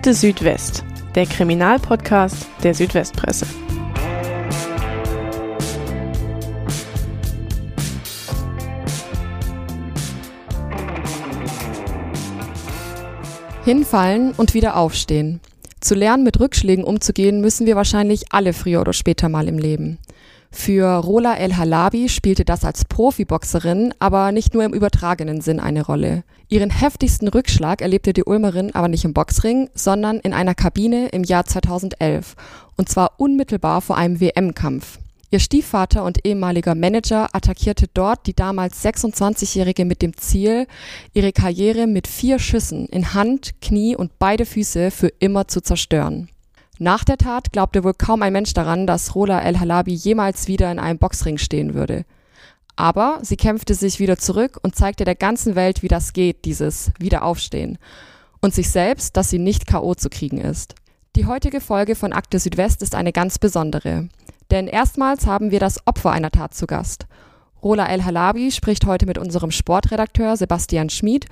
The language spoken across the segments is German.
Akte Südwest, der Kriminalpodcast der Südwestpresse. Hinfallen und wieder aufstehen. Zu lernen, mit Rückschlägen umzugehen, müssen wir wahrscheinlich alle früher oder später mal im Leben. Für Rola El Halabi spielte das als Profiboxerin aber nicht nur im übertragenen Sinn eine Rolle. Ihren heftigsten Rückschlag erlebte die Ulmerin aber nicht im Boxring, sondern in einer Kabine im Jahr 2011 und zwar unmittelbar vor einem WM-Kampf. Ihr Stiefvater und ehemaliger Manager attackierte dort die damals 26-Jährige mit dem Ziel, ihre Karriere mit vier Schüssen in Hand, Knie und beide Füße für immer zu zerstören. Nach der Tat glaubte wohl kaum ein Mensch daran, dass Rola El Halabi jemals wieder in einem Boxring stehen würde. Aber sie kämpfte sich wieder zurück und zeigte der ganzen Welt, wie das geht, dieses Wiederaufstehen. Und sich selbst, dass sie nicht K.O. zu kriegen ist. Die heutige Folge von Akte Südwest ist eine ganz besondere. Denn erstmals haben wir das Opfer einer Tat zu Gast. Rola El Halabi spricht heute mit unserem Sportredakteur Sebastian Schmid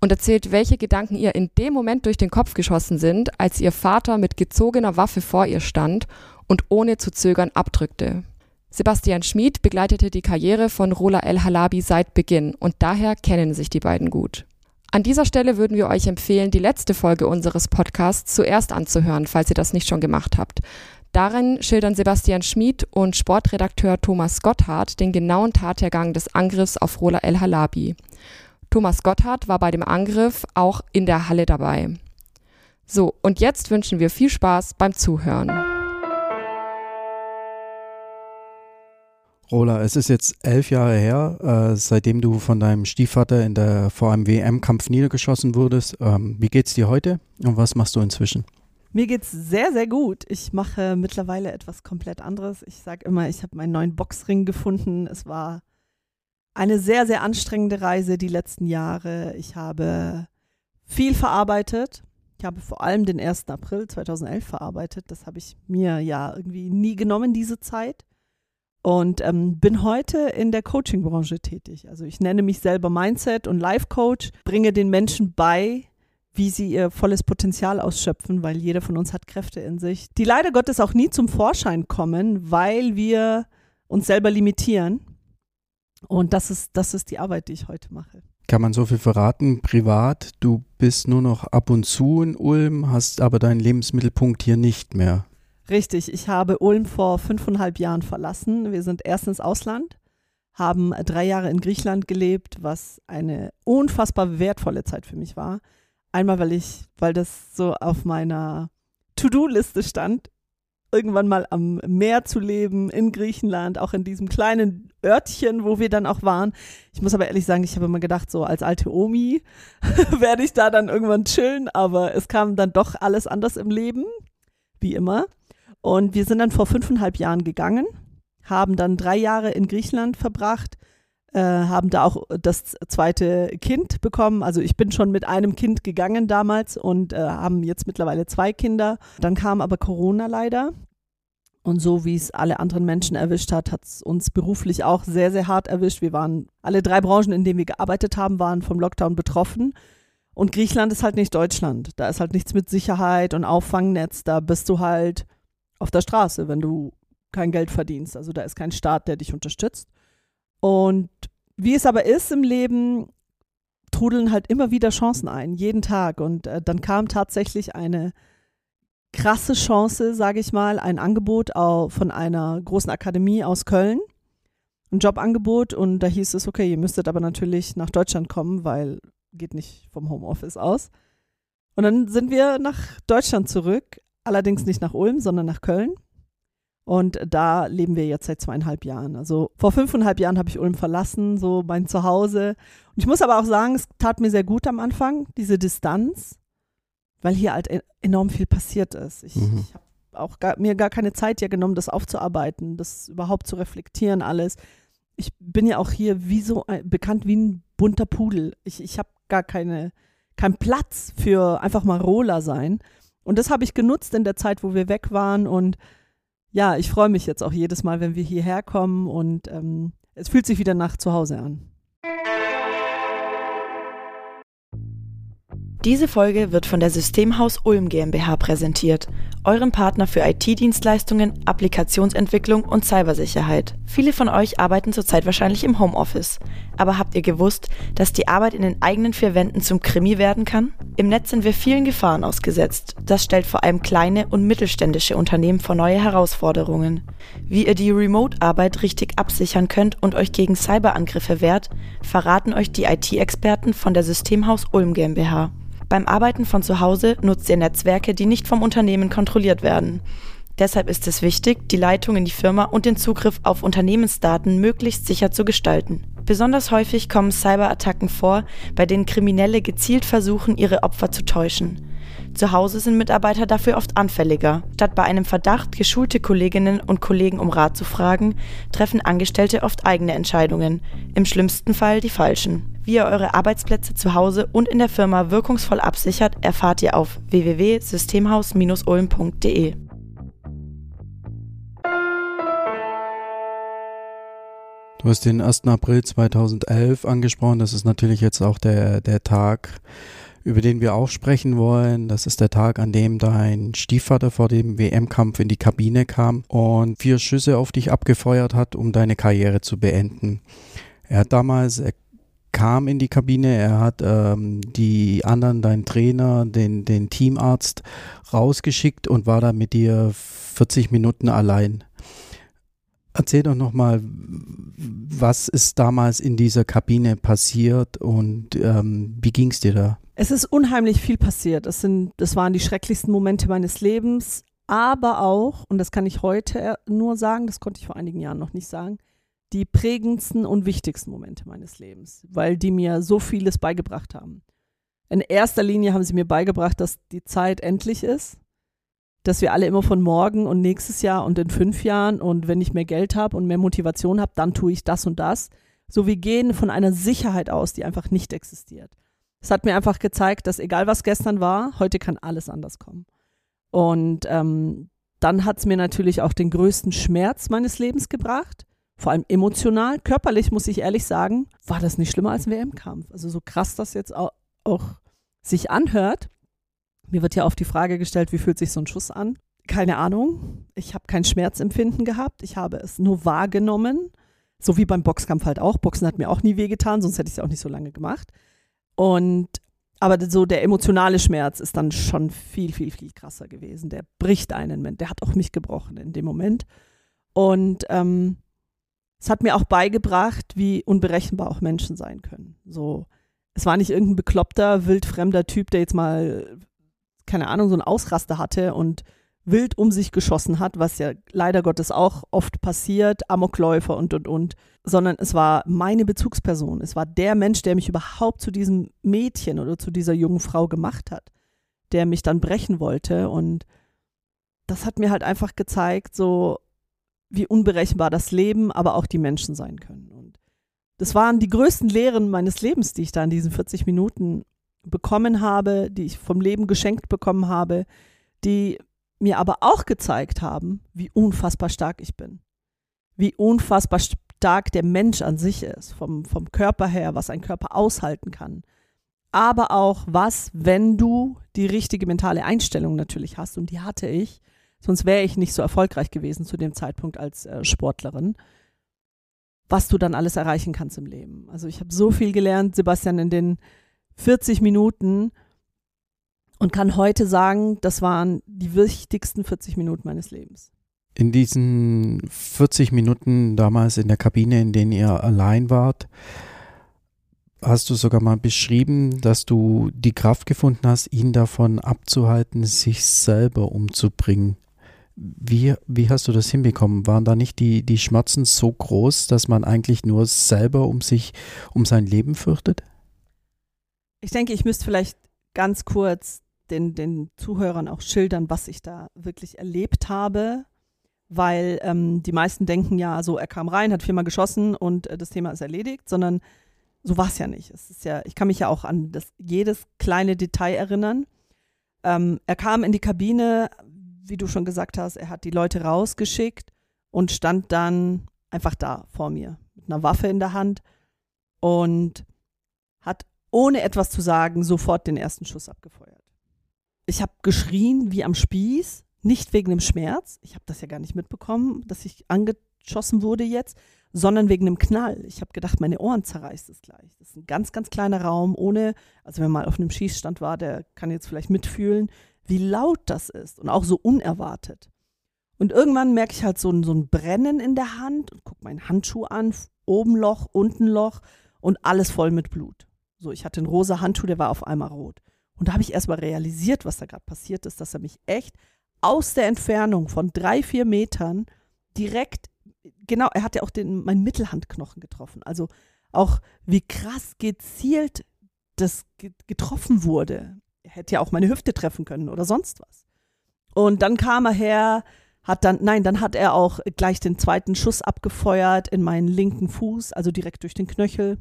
und erzählt, welche Gedanken ihr in dem Moment durch den Kopf geschossen sind, als ihr Vater mit gezogener Waffe vor ihr stand und ohne zu zögern abdrückte. Sebastian Schmid begleitete die Karriere von Rola El Halabi seit Beginn und daher kennen sich die beiden gut. An dieser Stelle würden wir euch empfehlen, die letzte Folge unseres Podcasts zuerst anzuhören, falls ihr das nicht schon gemacht habt. Darin schildern Sebastian Schmid und Sportredakteur Thomas Gotthard den genauen Tathergang des Angriffs auf Rola El Halabi. Thomas Gotthard war bei dem Angriff auch in der Halle dabei. So, und jetzt wünschen wir viel Spaß beim Zuhören. Rola, es ist jetzt elf Jahre her, äh, seitdem du von deinem Stiefvater in der WM-Kampf niedergeschossen wurdest. Ähm, wie geht's dir heute und was machst du inzwischen? Mir geht's sehr, sehr gut. Ich mache mittlerweile etwas komplett anderes. Ich sage immer, ich habe meinen neuen Boxring gefunden. Es war eine sehr, sehr anstrengende Reise die letzten Jahre. Ich habe viel verarbeitet. Ich habe vor allem den 1. April 2011 verarbeitet. Das habe ich mir ja irgendwie nie genommen, diese Zeit. Und ähm, bin heute in der Coaching-Branche tätig. Also ich nenne mich selber Mindset- und Life-Coach, bringe den Menschen bei, wie sie ihr volles Potenzial ausschöpfen, weil jeder von uns hat Kräfte in sich, die leider Gottes auch nie zum Vorschein kommen, weil wir uns selber limitieren. Und das ist, das ist die Arbeit, die ich heute mache. Kann man so viel verraten? Privat, du bist nur noch ab und zu in Ulm, hast aber deinen Lebensmittelpunkt hier nicht mehr. Richtig, ich habe Ulm vor fünfeinhalb Jahren verlassen. Wir sind erst ins Ausland, haben drei Jahre in Griechenland gelebt, was eine unfassbar wertvolle Zeit für mich war. Einmal, weil ich, weil das so auf meiner To-Do-Liste stand, irgendwann mal am Meer zu leben, in Griechenland, auch in diesem kleinen Örtchen, wo wir dann auch waren. Ich muss aber ehrlich sagen, ich habe immer gedacht, so als alte Omi werde ich da dann irgendwann chillen, aber es kam dann doch alles anders im Leben, wie immer. Und wir sind dann vor fünfeinhalb Jahren gegangen, haben dann drei Jahre in Griechenland verbracht, äh, haben da auch das zweite Kind bekommen. Also ich bin schon mit einem Kind gegangen damals und äh, haben jetzt mittlerweile zwei Kinder. Dann kam aber Corona leider. Und so wie es alle anderen Menschen erwischt hat, hat es uns beruflich auch sehr, sehr hart erwischt. Wir waren, alle drei Branchen, in denen wir gearbeitet haben, waren vom Lockdown betroffen. Und Griechenland ist halt nicht Deutschland. Da ist halt nichts mit Sicherheit und Auffangnetz. Da bist du halt auf der Straße, wenn du kein Geld verdienst. Also da ist kein Staat, der dich unterstützt. Und wie es aber ist im Leben, trudeln halt immer wieder Chancen ein, jeden Tag. Und äh, dann kam tatsächlich eine krasse Chance, sage ich mal, ein Angebot von einer großen Akademie aus Köln. Ein Jobangebot und da hieß es, okay, ihr müsstet aber natürlich nach Deutschland kommen, weil geht nicht vom Homeoffice aus. Und dann sind wir nach Deutschland zurück, allerdings nicht nach Ulm, sondern nach Köln. Und da leben wir jetzt seit zweieinhalb Jahren. Also vor fünfeinhalb Jahren habe ich Ulm verlassen, so mein Zuhause. Und ich muss aber auch sagen, es tat mir sehr gut am Anfang, diese Distanz, weil hier halt e-, enorm viel passiert ist. Ich, mhm. ich habe auch gar, mir gar keine Zeit ja genommen, das aufzuarbeiten, das überhaupt zu reflektieren, alles. Ich bin ja auch hier wie so ein, bekannt wie ein bunter Pudel. Ich, ich habe gar keine, keinen Platz für einfach mal Roller sein. Und das habe ich genutzt in der Zeit, wo wir weg waren und ja, ich freue mich jetzt auch jedes Mal, wenn wir hierher kommen und ähm, es fühlt sich wieder nach zu Hause an. Diese Folge wird von der Systemhaus Ulm GmbH präsentiert, eurem Partner für IT-Dienstleistungen, Applikationsentwicklung und Cybersicherheit. Viele von euch arbeiten zurzeit wahrscheinlich im Homeoffice. Aber habt ihr gewusst, dass die Arbeit in den eigenen vier Wänden zum Krimi werden kann? Im Netz sind wir vielen Gefahren ausgesetzt. Das stellt vor allem kleine und mittelständische Unternehmen vor neue Herausforderungen. Wie ihr die Remote-Arbeit richtig absichern könnt und euch gegen Cyberangriffe wehrt, verraten euch die IT-Experten von der Systemhaus Ulm GmbH. Beim Arbeiten von zu Hause nutzt ihr Netzwerke, die nicht vom Unternehmen kontrolliert werden. Deshalb ist es wichtig, die Leitung in die Firma und den Zugriff auf Unternehmensdaten möglichst sicher zu gestalten. Besonders häufig kommen Cyberattacken vor, bei denen Kriminelle gezielt versuchen, ihre Opfer zu täuschen. Zu Hause sind Mitarbeiter dafür oft anfälliger. Statt bei einem Verdacht geschulte Kolleginnen und Kollegen um Rat zu fragen, treffen Angestellte oft eigene Entscheidungen, im schlimmsten Fall die falschen. Wie ihr eure Arbeitsplätze zu Hause und in der Firma wirkungsvoll absichert, erfahrt ihr auf www.systemhaus-ulm.de. Du hast den 1. April 2011 angesprochen. Das ist natürlich jetzt auch der, der Tag, über den wir auch sprechen wollen. Das ist der Tag, an dem dein Stiefvater vor dem WM-Kampf in die Kabine kam und vier Schüsse auf dich abgefeuert hat, um deine Karriere zu beenden. Er hat damals, er kam in die Kabine, er hat ähm, die anderen, deinen Trainer, den, den Teamarzt rausgeschickt und war da mit dir 40 Minuten allein. Erzähl doch nochmal, was ist damals in dieser Kabine passiert und ähm, wie ging es dir da? Es ist unheimlich viel passiert. Das, sind, das waren die schrecklichsten Momente meines Lebens, aber auch, und das kann ich heute nur sagen, das konnte ich vor einigen Jahren noch nicht sagen, die prägendsten und wichtigsten Momente meines Lebens, weil die mir so vieles beigebracht haben. In erster Linie haben sie mir beigebracht, dass die Zeit endlich ist, dass wir alle immer von morgen und nächstes Jahr und in fünf Jahren und wenn ich mehr Geld habe und mehr Motivation habe, dann tue ich das und das. So wir gehen von einer Sicherheit aus, die einfach nicht existiert. Es hat mir einfach gezeigt, dass egal was gestern war, heute kann alles anders kommen. Und ähm, dann hat es mir natürlich auch den größten Schmerz meines Lebens gebracht, vor allem emotional. Körperlich muss ich ehrlich sagen, war das nicht schlimmer als ein WM-Kampf. Also so krass das jetzt auch, auch sich anhört, mir wird ja oft die Frage gestellt, wie fühlt sich so ein Schuss an? Keine Ahnung. Ich habe kein Schmerzempfinden gehabt. Ich habe es nur wahrgenommen. So wie beim Boxkampf halt auch. Boxen hat mir auch nie wehgetan, sonst hätte ich es auch nicht so lange gemacht. Und aber so der emotionale Schmerz ist dann schon viel, viel, viel krasser gewesen. Der bricht einen Mensch. Der hat auch mich gebrochen in dem Moment. Und ähm, es hat mir auch beigebracht, wie unberechenbar auch Menschen sein können. So, es war nicht irgendein bekloppter, wildfremder Typ, der jetzt mal keine Ahnung, so einen Ausraster hatte und wild um sich geschossen hat, was ja leider Gottes auch oft passiert, Amokläufer und, und, und, sondern es war meine Bezugsperson. Es war der Mensch, der mich überhaupt zu diesem Mädchen oder zu dieser jungen Frau gemacht hat, der mich dann brechen wollte und das hat mir halt einfach gezeigt, so wie unberechenbar das Leben, aber auch die Menschen sein können. Und das waren die größten Lehren meines Lebens, die ich da in diesen 40 Minuten bekommen habe, die ich vom Leben geschenkt bekommen habe, die mir aber auch gezeigt haben, wie unfassbar stark ich bin. Wie unfassbar stark der Mensch an sich ist, vom, vom Körper her, was ein Körper aushalten kann. Aber auch was, wenn du die richtige mentale Einstellung natürlich hast, und die hatte ich, sonst wäre ich nicht so erfolgreich gewesen zu dem Zeitpunkt als äh, Sportlerin, was du dann alles erreichen kannst im Leben. Also ich habe so viel gelernt, Sebastian, in den 40 Minuten und kann heute sagen, das waren die wichtigsten 40 Minuten meines Lebens. In diesen 40 Minuten damals in der Kabine, in denen ihr allein wart, hast du sogar mal beschrieben, dass du die Kraft gefunden hast, ihn davon abzuhalten, sich selber umzubringen. Wie, wie hast du das hinbekommen? Waren da nicht die, die Schmerzen so groß, dass man eigentlich nur selber um sich, um sein Leben fürchtet? Ich denke, ich müsste vielleicht ganz kurz den, den Zuhörern auch schildern, was ich da wirklich erlebt habe, weil ähm, die meisten denken ja, so er kam rein, hat viermal geschossen und äh, das Thema ist erledigt, sondern so war es ja nicht. Es ist ja, ich kann mich ja auch an das, jedes kleine Detail erinnern. Ähm, er kam in die Kabine, wie du schon gesagt hast, er hat die Leute rausgeschickt und stand dann einfach da vor mir mit einer Waffe in der Hand und ohne etwas zu sagen, sofort den ersten Schuss abgefeuert. Ich habe geschrien wie am Spieß, nicht wegen dem Schmerz. Ich habe das ja gar nicht mitbekommen, dass ich angeschossen wurde jetzt, sondern wegen dem Knall. Ich habe gedacht, meine Ohren zerreißt es gleich. Das ist ein ganz, ganz kleiner Raum, ohne, also wenn man mal auf einem Schießstand war, der kann jetzt vielleicht mitfühlen, wie laut das ist und auch so unerwartet. Und irgendwann merke ich halt so ein, so ein Brennen in der Hand und gucke meinen Handschuh an, oben Loch, unten Loch und alles voll mit Blut. So, ich hatte einen rosa Handschuh, der war auf einmal rot. Und da habe ich erstmal realisiert, was da gerade passiert ist, dass er mich echt aus der Entfernung von drei, vier Metern direkt, genau, er hat ja auch den, meinen Mittelhandknochen getroffen. Also auch wie krass gezielt das getroffen wurde. Er hätte ja auch meine Hüfte treffen können oder sonst was. Und dann kam er her, hat dann, nein, dann hat er auch gleich den zweiten Schuss abgefeuert in meinen linken Fuß, also direkt durch den Knöchel.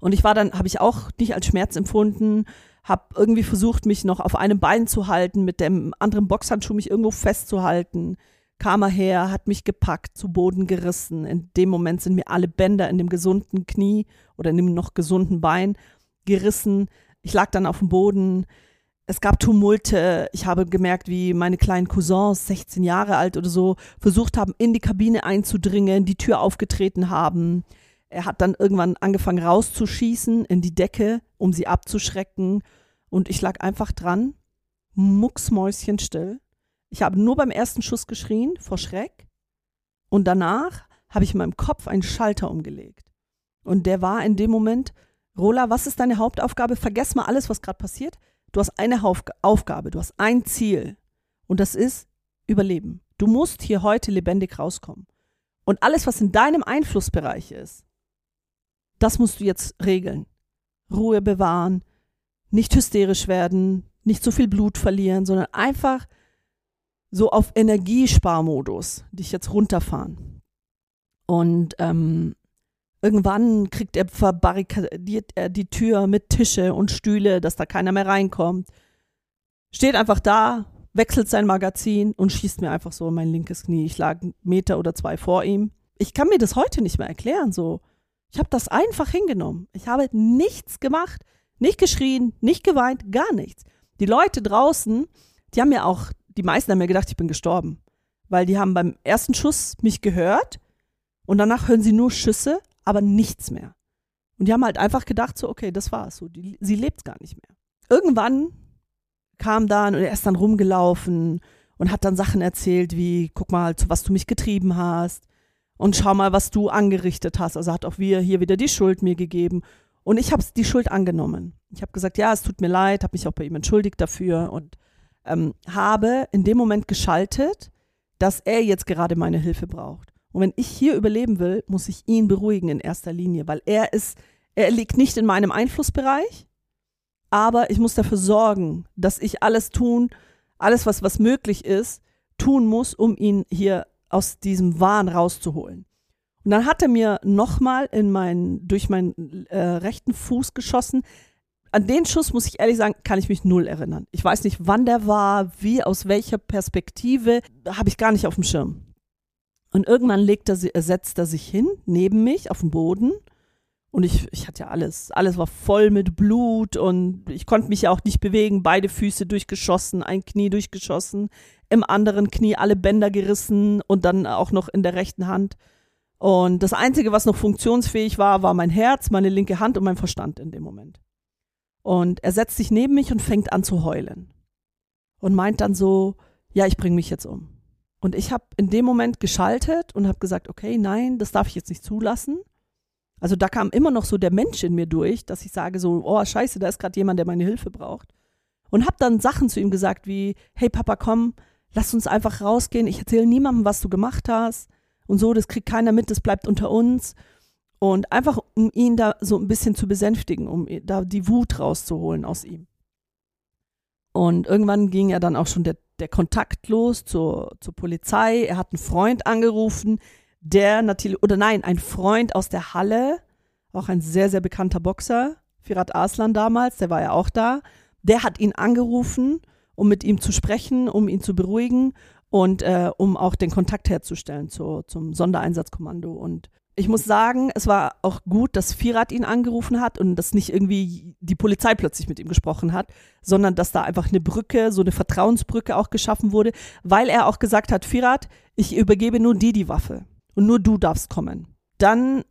Und ich war dann, habe ich auch nicht als Schmerz empfunden, habe irgendwie versucht, mich noch auf einem Bein zu halten, mit dem anderen Boxhandschuh mich irgendwo festzuhalten. Kam er her, hat mich gepackt, zu Boden gerissen. In dem Moment sind mir alle Bänder in dem gesunden Knie oder in dem noch gesunden Bein gerissen. Ich lag dann auf dem Boden es gab Tumulte. Ich habe gemerkt, wie meine kleinen Cousins, 16 Jahre alt oder so, versucht haben, in die Kabine einzudringen, die Tür aufgetreten haben. Er hat dann irgendwann angefangen rauszuschießen in die Decke, um sie abzuschrecken. Und ich lag einfach dran, mucksmäuschenstill. Ich habe nur beim ersten Schuss geschrien vor Schreck. Und danach habe ich in meinem Kopf einen Schalter umgelegt. Und der war in dem Moment, Rola, was ist deine Hauptaufgabe? Vergess mal alles, was gerade passiert. Du hast eine Aufgabe, du hast ein Ziel und das ist Überleben. Du musst hier heute lebendig rauskommen. Und alles, was in deinem Einflussbereich ist, das musst du jetzt regeln. Ruhe bewahren, nicht hysterisch werden, nicht so viel Blut verlieren, sondern einfach so auf Energiesparmodus dich jetzt runterfahren. Und ähm, Irgendwann kriegt er verbarrikadiert er die Tür mit Tische und Stühle, dass da keiner mehr reinkommt. Steht einfach da, wechselt sein Magazin und schießt mir einfach so in mein linkes Knie. Ich lag einen Meter oder zwei vor ihm. Ich kann mir das heute nicht mehr erklären, so. Ich habe das einfach hingenommen. Ich habe nichts gemacht, nicht geschrien, nicht geweint, gar nichts. Die Leute draußen, die haben mir auch, die meisten haben mir gedacht, ich bin gestorben. Weil die haben beim ersten Schuss mich gehört und danach hören sie nur Schüsse, aber nichts mehr. Und die haben halt einfach gedacht, so, okay, das war's. So, die, sie lebt gar nicht mehr. Irgendwann kam dann und er ist dann rumgelaufen und hat dann Sachen erzählt, wie, guck mal, zu was du mich getrieben hast und schau mal, was du angerichtet hast. Also hat auch wir hier wieder die Schuld mir gegeben. Und ich habe die Schuld angenommen. Ich habe gesagt, ja, es tut mir leid, habe mich auch bei ihm entschuldigt dafür und ähm, habe in dem Moment geschaltet, dass er jetzt gerade meine Hilfe braucht. Und wenn ich hier überleben will, muss ich ihn beruhigen in erster Linie, weil er ist, er liegt nicht in meinem Einflussbereich, aber ich muss dafür sorgen, dass ich alles tun, alles, was, was möglich ist, tun muss, um ihn hier aus diesem Wahn rauszuholen. Und dann hat er mir nochmal in mein, durch meinen äh, rechten Fuß geschossen. An den Schuss, muss ich ehrlich sagen, kann ich mich null erinnern. Ich weiß nicht, wann der war, wie, aus welcher Perspektive, habe ich gar nicht auf dem Schirm. Und irgendwann legt er, setzt er sich hin, neben mich, auf dem Boden. Und ich, ich hatte ja alles, alles war voll mit Blut und ich konnte mich ja auch nicht bewegen. Beide Füße durchgeschossen, ein Knie durchgeschossen, im anderen Knie alle Bänder gerissen und dann auch noch in der rechten Hand. Und das Einzige, was noch funktionsfähig war, war mein Herz, meine linke Hand und mein Verstand in dem Moment. Und er setzt sich neben mich und fängt an zu heulen. Und meint dann so, ja, ich bringe mich jetzt um. Und ich habe in dem Moment geschaltet und habe gesagt, okay, nein, das darf ich jetzt nicht zulassen. Also da kam immer noch so der Mensch in mir durch, dass ich sage so, oh scheiße, da ist gerade jemand, der meine Hilfe braucht. Und habe dann Sachen zu ihm gesagt wie, hey Papa, komm, lass uns einfach rausgehen. Ich erzähle niemandem, was du gemacht hast. Und so, das kriegt keiner mit, das bleibt unter uns. Und einfach, um ihn da so ein bisschen zu besänftigen, um da die Wut rauszuholen aus ihm. Und irgendwann ging ja dann auch schon der der Kontakt los zur, zur Polizei. Er hat einen Freund angerufen, der natürlich, oder nein, ein Freund aus der Halle, auch ein sehr, sehr bekannter Boxer, Firat Aslan damals, der war ja auch da. Der hat ihn angerufen, um mit ihm zu sprechen, um ihn zu beruhigen. und äh, um auch den Kontakt herzustellen zu, zum Sondereinsatzkommando. Und ich muss sagen, es war auch gut, dass Firat ihn angerufen hat und dass nicht irgendwie die Polizei plötzlich mit ihm gesprochen hat, sondern dass da einfach eine Brücke, so eine Vertrauensbrücke auch geschaffen wurde, weil er auch gesagt hat, Firat, ich übergebe nur dir die Waffe und nur du darfst kommen. Dann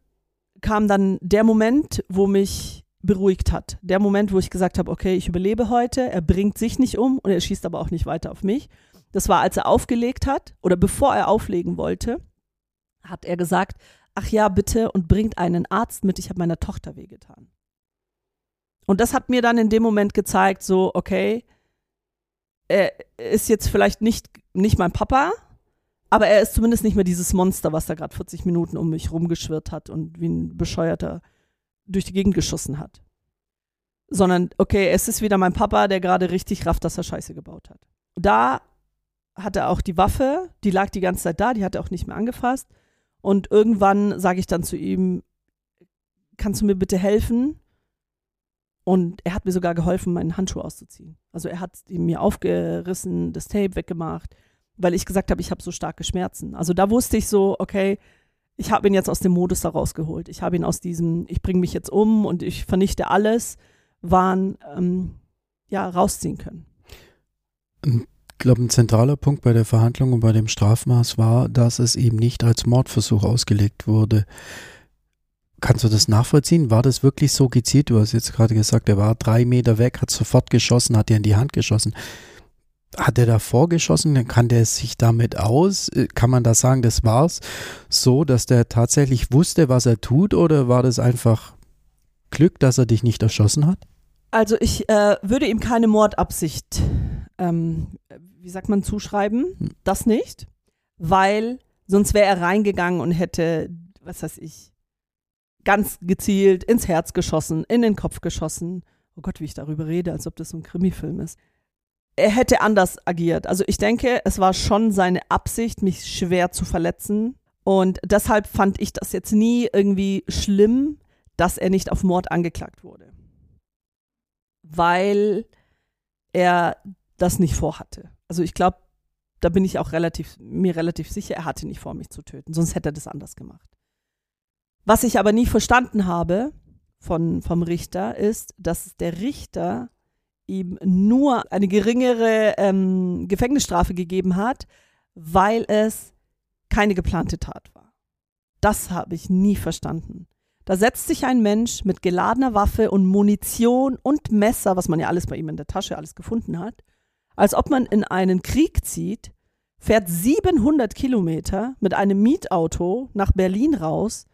kam dann der Moment, wo mich beruhigt hat. Der Moment, wo ich gesagt habe, okay, ich überlebe heute, er bringt sich nicht um und er schießt aber auch nicht weiter auf mich. Das war, als er aufgelegt hat oder bevor er auflegen wollte, hat er gesagt, ach ja, bitte und bringt einen Arzt mit, ich habe meiner Tochter wehgetan. Und das hat mir dann in dem Moment gezeigt, so, okay, er ist jetzt vielleicht nicht, nicht mein Papa, aber er ist zumindest nicht mehr dieses Monster, was da gerade 40 Minuten um mich rumgeschwirrt hat und wie ein Bescheuerter durch die Gegend geschossen hat. Sondern, okay, es ist wieder mein Papa, der gerade richtig rafft, dass er Scheiße gebaut hat. Da hat er auch die Waffe, die lag die ganze Zeit da, die hat er auch nicht mehr angefasst. Und irgendwann sage ich dann zu ihm, kannst du mir bitte helfen? Und er hat mir sogar geholfen, meinen Handschuh auszuziehen. Also er hat mir aufgerissen, das Tape weggemacht, weil ich gesagt habe, ich habe so starke Schmerzen. Also da wusste ich so, okay, ich habe ihn jetzt aus dem Modus da rausgeholt. Ich habe ihn aus diesem, ich bringe mich jetzt um und ich vernichte alles, waren ähm, ja rausziehen können. Ich glaube, ein zentraler Punkt bei der Verhandlung und bei dem Strafmaß war, dass es eben nicht als Mordversuch ausgelegt wurde. Kannst du das nachvollziehen? War das wirklich so gezielt? Du hast jetzt gerade gesagt, er war drei Meter weg, hat sofort geschossen, hat dir in die Hand geschossen. Hat er davor geschossen? Dann kann der sich damit aus? Äh, kann man da sagen, das war's so, dass der tatsächlich wusste, was er tut? Oder war das einfach Glück, dass er dich nicht erschossen hat? Also ich äh, würde ihm keine Mordabsicht ähm, wie sagt man, zuschreiben. Hm. Das nicht, weil sonst wäre er reingegangen und hätte, was weiß ich, ganz gezielt ins Herz geschossen, in den Kopf geschossen. Oh Gott, wie ich darüber rede, als ob das so ein Krimifilm ist. Er hätte anders agiert. Also ich denke, es war schon seine Absicht, mich schwer zu verletzen. Und deshalb fand ich das jetzt nie irgendwie schlimm, dass er nicht auf Mord angeklagt wurde. Weil er das nicht vorhatte. Also ich glaube, da bin ich auch relativ, mir relativ sicher, er hatte nicht vor, mich zu töten. Sonst hätte er das anders gemacht. Was ich aber nie verstanden habe von, vom Richter ist, dass der Richter ihm nur eine geringere ähm, Gefängnisstrafe gegeben hat, weil es keine geplante Tat war. Das habe ich nie verstanden. Da setzt sich ein Mensch mit geladener Waffe und Munition und Messer, was man ja alles bei ihm in der Tasche alles gefunden hat, als ob man in einen Krieg zieht, fährt 700 Kilometer mit einem Mietauto nach Berlin raus,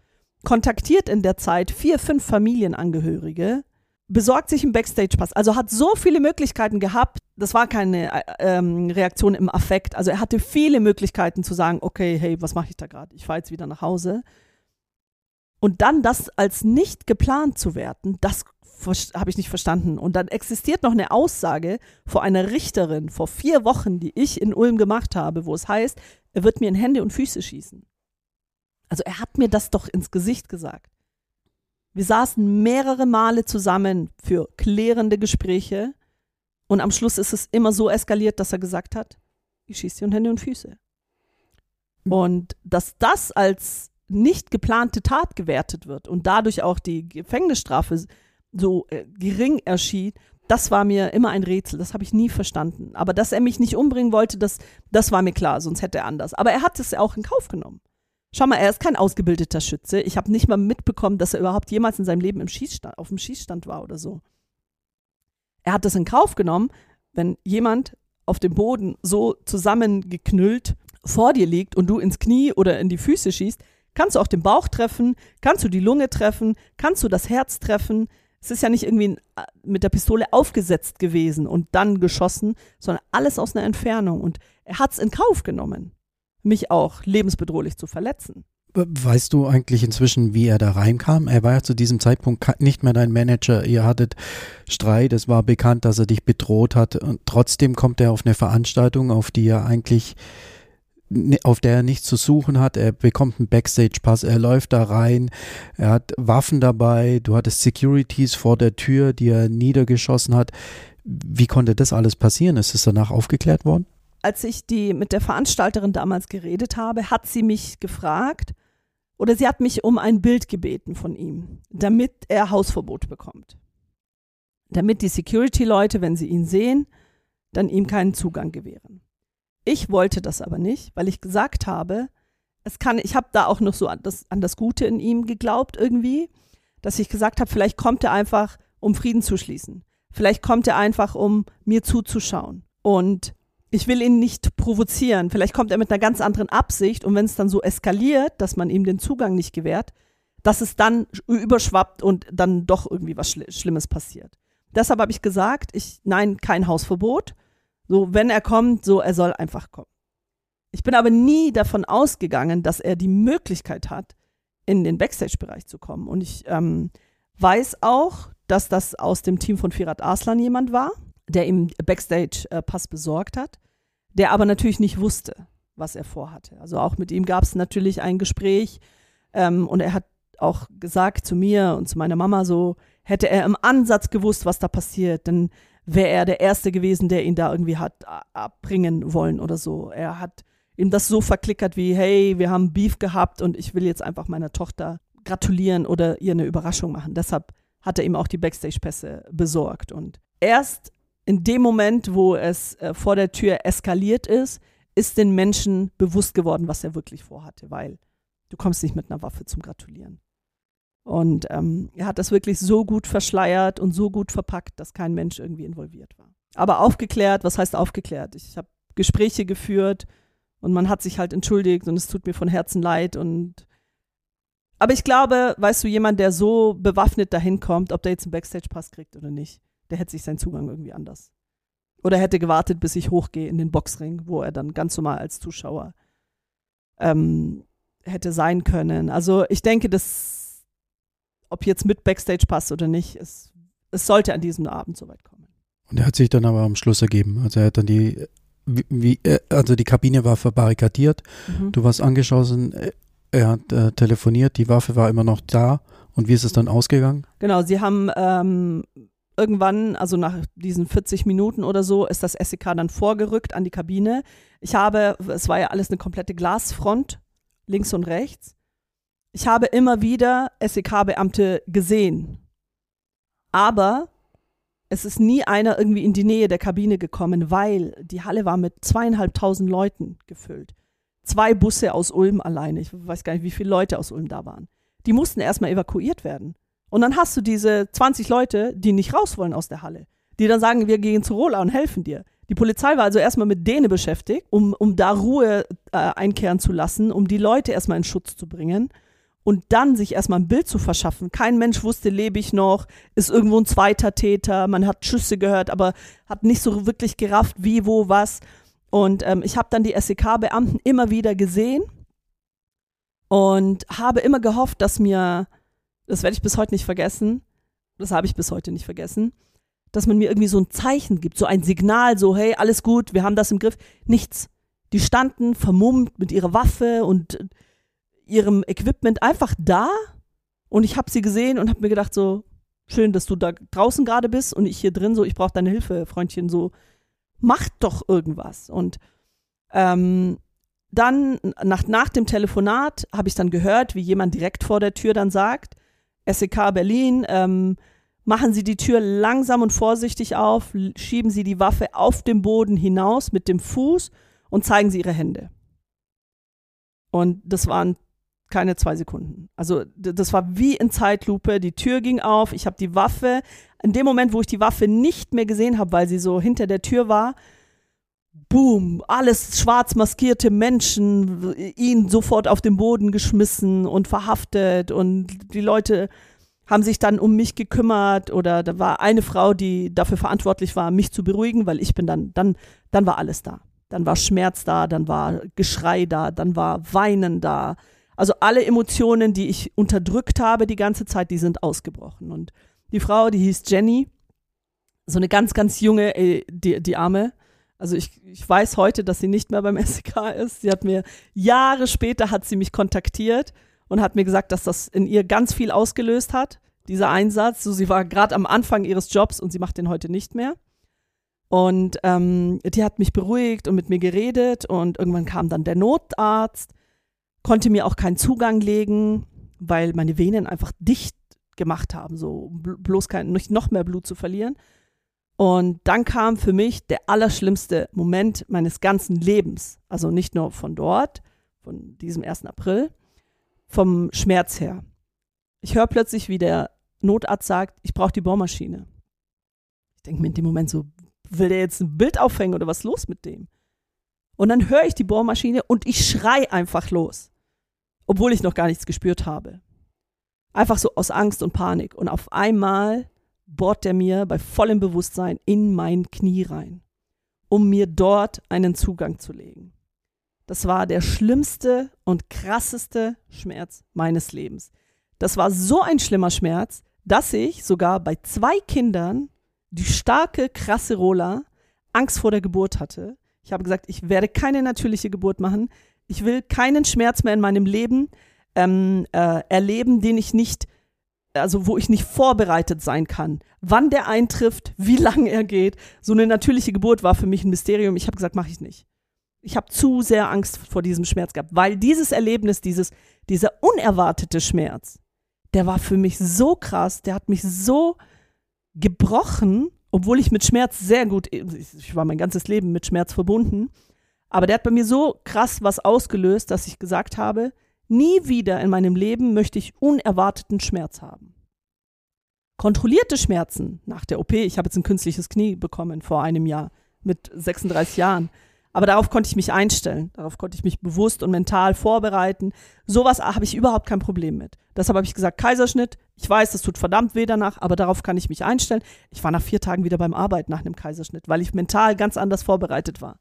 kontaktiert in der Zeit vier, fünf Familienangehörige, besorgt sich einen Backstage-Pass. Also hat so viele Möglichkeiten gehabt. Das war keine äh, ähm, Reaktion im Affekt. Also er hatte viele Möglichkeiten zu sagen, okay, hey, was mache ich da gerade? Ich fahre jetzt wieder nach Hause. Und dann das als nicht geplant zu werten, das habe ich nicht verstanden. Und dann existiert noch eine Aussage vor einer Richterin vor vier Wochen, die ich in Ulm gemacht habe, wo es heißt, er wird mir in Hände und Füße schießen. Also er hat mir das doch ins Gesicht gesagt. Wir saßen mehrere Male zusammen für klärende Gespräche und am Schluss ist es immer so eskaliert, dass er gesagt hat, ich schieße dir in Hände und Füße. Und dass das als nicht geplante Tat gewertet wird und dadurch auch die Gefängnisstrafe so äh, gering erschien, das war mir immer ein Rätsel. Das habe ich nie verstanden. Aber dass er mich nicht umbringen wollte, das, das war mir klar, sonst hätte er anders. Aber er hat es ja auch in Kauf genommen. Schau mal, er ist kein ausgebildeter Schütze. Ich habe nicht mal mitbekommen, dass er überhaupt jemals in seinem Leben im Schießstand, auf dem Schießstand war oder so. Er hat das in Kauf genommen, wenn jemand auf dem Boden so zusammengeknüllt vor dir liegt und du ins Knie oder in die Füße schießt, kannst du auch den Bauch treffen, kannst du die Lunge treffen, kannst du das Herz treffen, es ist ja nicht irgendwie äh, mit der Pistole aufgesetzt gewesen und dann geschossen, sondern alles aus einer Entfernung. Und er hat es in Kauf genommen, mich auch lebensbedrohlich zu verletzen. Weißt du eigentlich inzwischen, wie er da reinkam? Er war ja zu diesem Zeitpunkt nicht mehr dein Manager. Ihr hattet Streit. Es war bekannt, dass er dich bedroht hat. Und trotzdem kommt er auf eine Veranstaltung, auf die er eigentlich auf der er nichts zu suchen hat. Er bekommt einen Backstage-Pass, er läuft da rein, er hat Waffen dabei, du hattest Securities vor der Tür, die er niedergeschossen hat. Wie konnte das alles passieren? Ist es danach aufgeklärt worden? Als ich die mit der Veranstalterin damals geredet habe, hat sie mich gefragt oder sie hat mich um ein Bild gebeten von ihm, damit er Hausverbot bekommt. Damit die Security-Leute, wenn sie ihn sehen, dann ihm keinen Zugang gewähren. Ich wollte das aber nicht, weil ich gesagt habe, es kann, ich habe da auch noch so an das, an das Gute in ihm geglaubt irgendwie, dass ich gesagt habe, vielleicht kommt er einfach, um Frieden zu schließen. Vielleicht kommt er einfach, um mir zuzuschauen. Und ich will ihn nicht provozieren. Vielleicht kommt er mit einer ganz anderen Absicht und wenn es dann so eskaliert, dass man ihm den Zugang nicht gewährt, dass es dann überschwappt und dann doch irgendwie was Schlimmes passiert. Deshalb habe ich gesagt, ich, nein, kein Hausverbot. So, wenn er kommt, so, er soll einfach kommen. Ich bin aber nie davon ausgegangen, dass er die Möglichkeit hat, in den Backstage-Bereich zu kommen. Und ich ähm, weiß auch, dass das aus dem Team von Firat Arslan jemand war, der ihm Backstage-Pass besorgt hat, der aber natürlich nicht wusste, was er vorhatte. Also auch mit ihm gab es natürlich ein Gespräch ähm, und er hat auch gesagt zu mir und zu meiner Mama so, hätte er im Ansatz gewusst, was da passiert, dann wäre er der Erste gewesen, der ihn da irgendwie hat abbringen wollen oder so. Er hat ihm das so verklickert wie, hey, wir haben Beef gehabt und ich will jetzt einfach meiner Tochter gratulieren oder ihr eine Überraschung machen. Deshalb hat er ihm auch die Backstage-Pässe besorgt. Und erst in dem Moment, wo es äh, vor der Tür eskaliert ist, ist den Menschen bewusst geworden, was er wirklich vorhatte, weil du kommst nicht mit einer Waffe zum Gratulieren. Und ähm, er hat das wirklich so gut verschleiert und so gut verpackt, dass kein Mensch irgendwie involviert war. Aber aufgeklärt, was heißt aufgeklärt? Ich habe Gespräche geführt und man hat sich halt entschuldigt und es tut mir von Herzen leid und aber ich glaube, weißt du, jemand, der so bewaffnet dahin kommt, ob der jetzt einen Backstage-Pass kriegt oder nicht, der hätte sich seinen Zugang irgendwie anders. Oder hätte gewartet, bis ich hochgehe in den Boxring, wo er dann ganz normal als Zuschauer ähm, hätte sein können. Also ich denke, dass, ob jetzt mit Backstage-Pass oder nicht, es, es sollte an diesem Abend soweit kommen. Und er hat sich dann aber am Schluss ergeben. Also er hat dann die, wie, äh, also die Kabine war verbarrikadiert, mhm. du warst angeschossen, äh, er hat äh, telefoniert, die Waffe war immer noch da. Und wie ist es dann ausgegangen? Genau, sie haben ähm, irgendwann, also nach diesen 40 Minuten oder so, ist das SEK dann vorgerückt an die Kabine. Ich habe, es war ja alles eine komplette Glasfront, links und rechts. Ich habe immer wieder SEK-Beamte gesehen. Aber es ist nie einer irgendwie in die Nähe der Kabine gekommen, weil die Halle war mit zweieinhalbtausend Leuten gefüllt zwei Busse aus Ulm alleine. Ich weiß gar nicht, wie viele Leute aus Ulm da waren. Die mussten erstmal evakuiert werden. Und dann hast du diese 20 Leute, die nicht raus wollen aus der Halle, die dann sagen, wir gehen zu Rola und helfen dir. Die Polizei war also erstmal mit denen beschäftigt, um, um da Ruhe äh, einkehren zu lassen, um die Leute erstmal in Schutz zu bringen und dann sich erstmal ein Bild zu verschaffen. Kein Mensch wusste, lebe ich noch, ist irgendwo ein zweiter Täter, man hat Schüsse gehört, aber hat nicht so wirklich gerafft, wie, wo, was. Und ähm, ich habe dann die SEK-Beamten immer wieder gesehen und habe immer gehofft, dass mir, das werde ich bis heute nicht vergessen, das habe ich bis heute nicht vergessen, dass man mir irgendwie so ein Zeichen gibt, so ein Signal, so hey, alles gut, wir haben das im Griff. Nichts. Die standen vermummt mit ihrer Waffe und ihrem Equipment einfach da und ich habe sie gesehen und habe mir gedacht so, schön, dass du da draußen gerade bist und ich hier drin so, ich brauche deine Hilfe, Freundchen, so macht doch irgendwas. Und ähm, dann nach, nach dem Telefonat habe ich dann gehört, wie jemand direkt vor der Tür dann sagt, SEK Berlin, ähm, machen Sie die Tür langsam und vorsichtig auf, schieben Sie die Waffe auf dem Boden hinaus mit dem Fuß und zeigen Sie Ihre Hände. Und das waren keine zwei Sekunden. Also das war wie in Zeitlupe. Die Tür ging auf, ich habe die Waffe. In dem Moment, wo ich die Waffe nicht mehr gesehen habe, weil sie so hinter der Tür war, boom, alles schwarz maskierte Menschen, ihn sofort auf den Boden geschmissen und verhaftet und die Leute haben sich dann um mich gekümmert oder da war eine Frau, die dafür verantwortlich war, mich zu beruhigen, weil ich bin dann, dann, dann war alles da. Dann war Schmerz da, dann war Geschrei da, dann war Weinen da, also alle Emotionen, die ich unterdrückt habe die ganze Zeit, die sind ausgebrochen. Und die Frau, die hieß Jenny, so eine ganz, ganz junge, äh, die, die Arme. Also ich, ich weiß heute, dass sie nicht mehr beim SEK ist. Sie hat mir Jahre später hat sie mich kontaktiert und hat mir gesagt, dass das in ihr ganz viel ausgelöst hat, dieser Einsatz. So, sie war gerade am Anfang ihres Jobs und sie macht den heute nicht mehr. Und ähm, die hat mich beruhigt und mit mir geredet und irgendwann kam dann der Notarzt, konnte mir auch keinen Zugang legen, weil meine Venen einfach dicht gemacht haben, so bloß kein, nicht noch mehr Blut zu verlieren. Und dann kam für mich der allerschlimmste Moment meines ganzen Lebens. Also nicht nur von dort, von diesem 1. April, vom Schmerz her. Ich höre plötzlich, wie der Notarzt sagt, ich brauche die Bohrmaschine. Ich denke mir in dem Moment so, will der jetzt ein Bild aufhängen oder was ist los mit dem? Und dann höre ich die Bohrmaschine und ich schrei einfach los, obwohl ich noch gar nichts gespürt habe. Einfach so aus Angst und Panik. Und auf einmal bohrt der mir bei vollem Bewusstsein in mein Knie rein, um mir dort einen Zugang zu legen. Das war der schlimmste und krasseste Schmerz meines Lebens. Das war so ein schlimmer Schmerz, dass ich sogar bei zwei Kindern die starke, krasse Rola Angst vor der Geburt hatte. Ich habe gesagt, ich werde keine natürliche Geburt machen. Ich will keinen Schmerz mehr in meinem Leben ähm, äh, erleben, den ich nicht, also wo ich nicht vorbereitet sein kann. Wann der eintrifft, wie lange er geht. So eine natürliche Geburt war für mich ein Mysterium. Ich habe gesagt, mache ich nicht. Ich habe zu sehr Angst vor diesem Schmerz gehabt, weil dieses Erlebnis, dieses, dieser unerwartete Schmerz, der war für mich so krass, der hat mich so gebrochen, obwohl ich mit Schmerz sehr gut, ich war mein ganzes Leben mit Schmerz verbunden, aber der hat bei mir so krass was ausgelöst, dass ich gesagt habe, nie wieder in meinem Leben möchte ich unerwarteten Schmerz haben. Kontrollierte Schmerzen nach der OP, ich habe jetzt ein künstliches Knie bekommen vor einem Jahr mit 36 Jahren, aber darauf konnte ich mich einstellen. Darauf konnte ich mich bewusst und mental vorbereiten. Sowas habe ich überhaupt kein Problem mit. Deshalb habe ich gesagt, Kaiserschnitt. Ich weiß, das tut verdammt weh danach, aber darauf kann ich mich einstellen. Ich war nach vier Tagen wieder beim Arbeiten nach einem Kaiserschnitt, weil ich mental ganz anders vorbereitet war.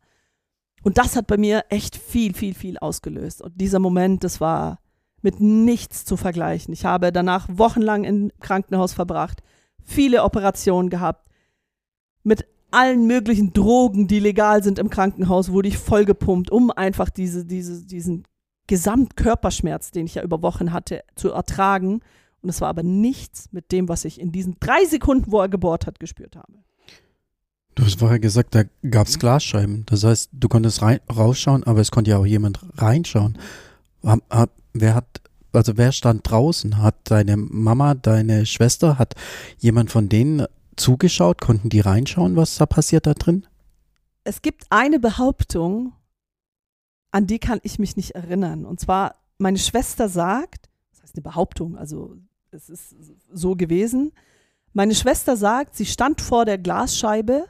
Und das hat bei mir echt viel, viel, viel ausgelöst. Und dieser Moment, das war mit nichts zu vergleichen. Ich habe danach wochenlang im Krankenhaus verbracht, viele Operationen gehabt, mit allen möglichen Drogen, die legal sind im Krankenhaus, wurde ich vollgepumpt, um einfach diese, diese, diesen Gesamtkörperschmerz, den ich ja über Wochen hatte, zu ertragen. Und es war aber nichts mit dem, was ich in diesen drei Sekunden, wo er gebohrt hat, gespürt habe. Du hast vorher gesagt, da gab es Glasscheiben. Das heißt, du konntest rein, rausschauen, aber es konnte ja auch jemand reinschauen. wer hat, also wer stand draußen? Hat deine Mama, deine Schwester, hat jemand von denen zugeschaut? Konnten die reinschauen, was da passiert da drin? Es gibt eine Behauptung, an die kann ich mich nicht erinnern. Und zwar, meine Schwester sagt, das heißt eine Behauptung, also es ist so gewesen. Meine Schwester sagt, sie stand vor der Glasscheibe,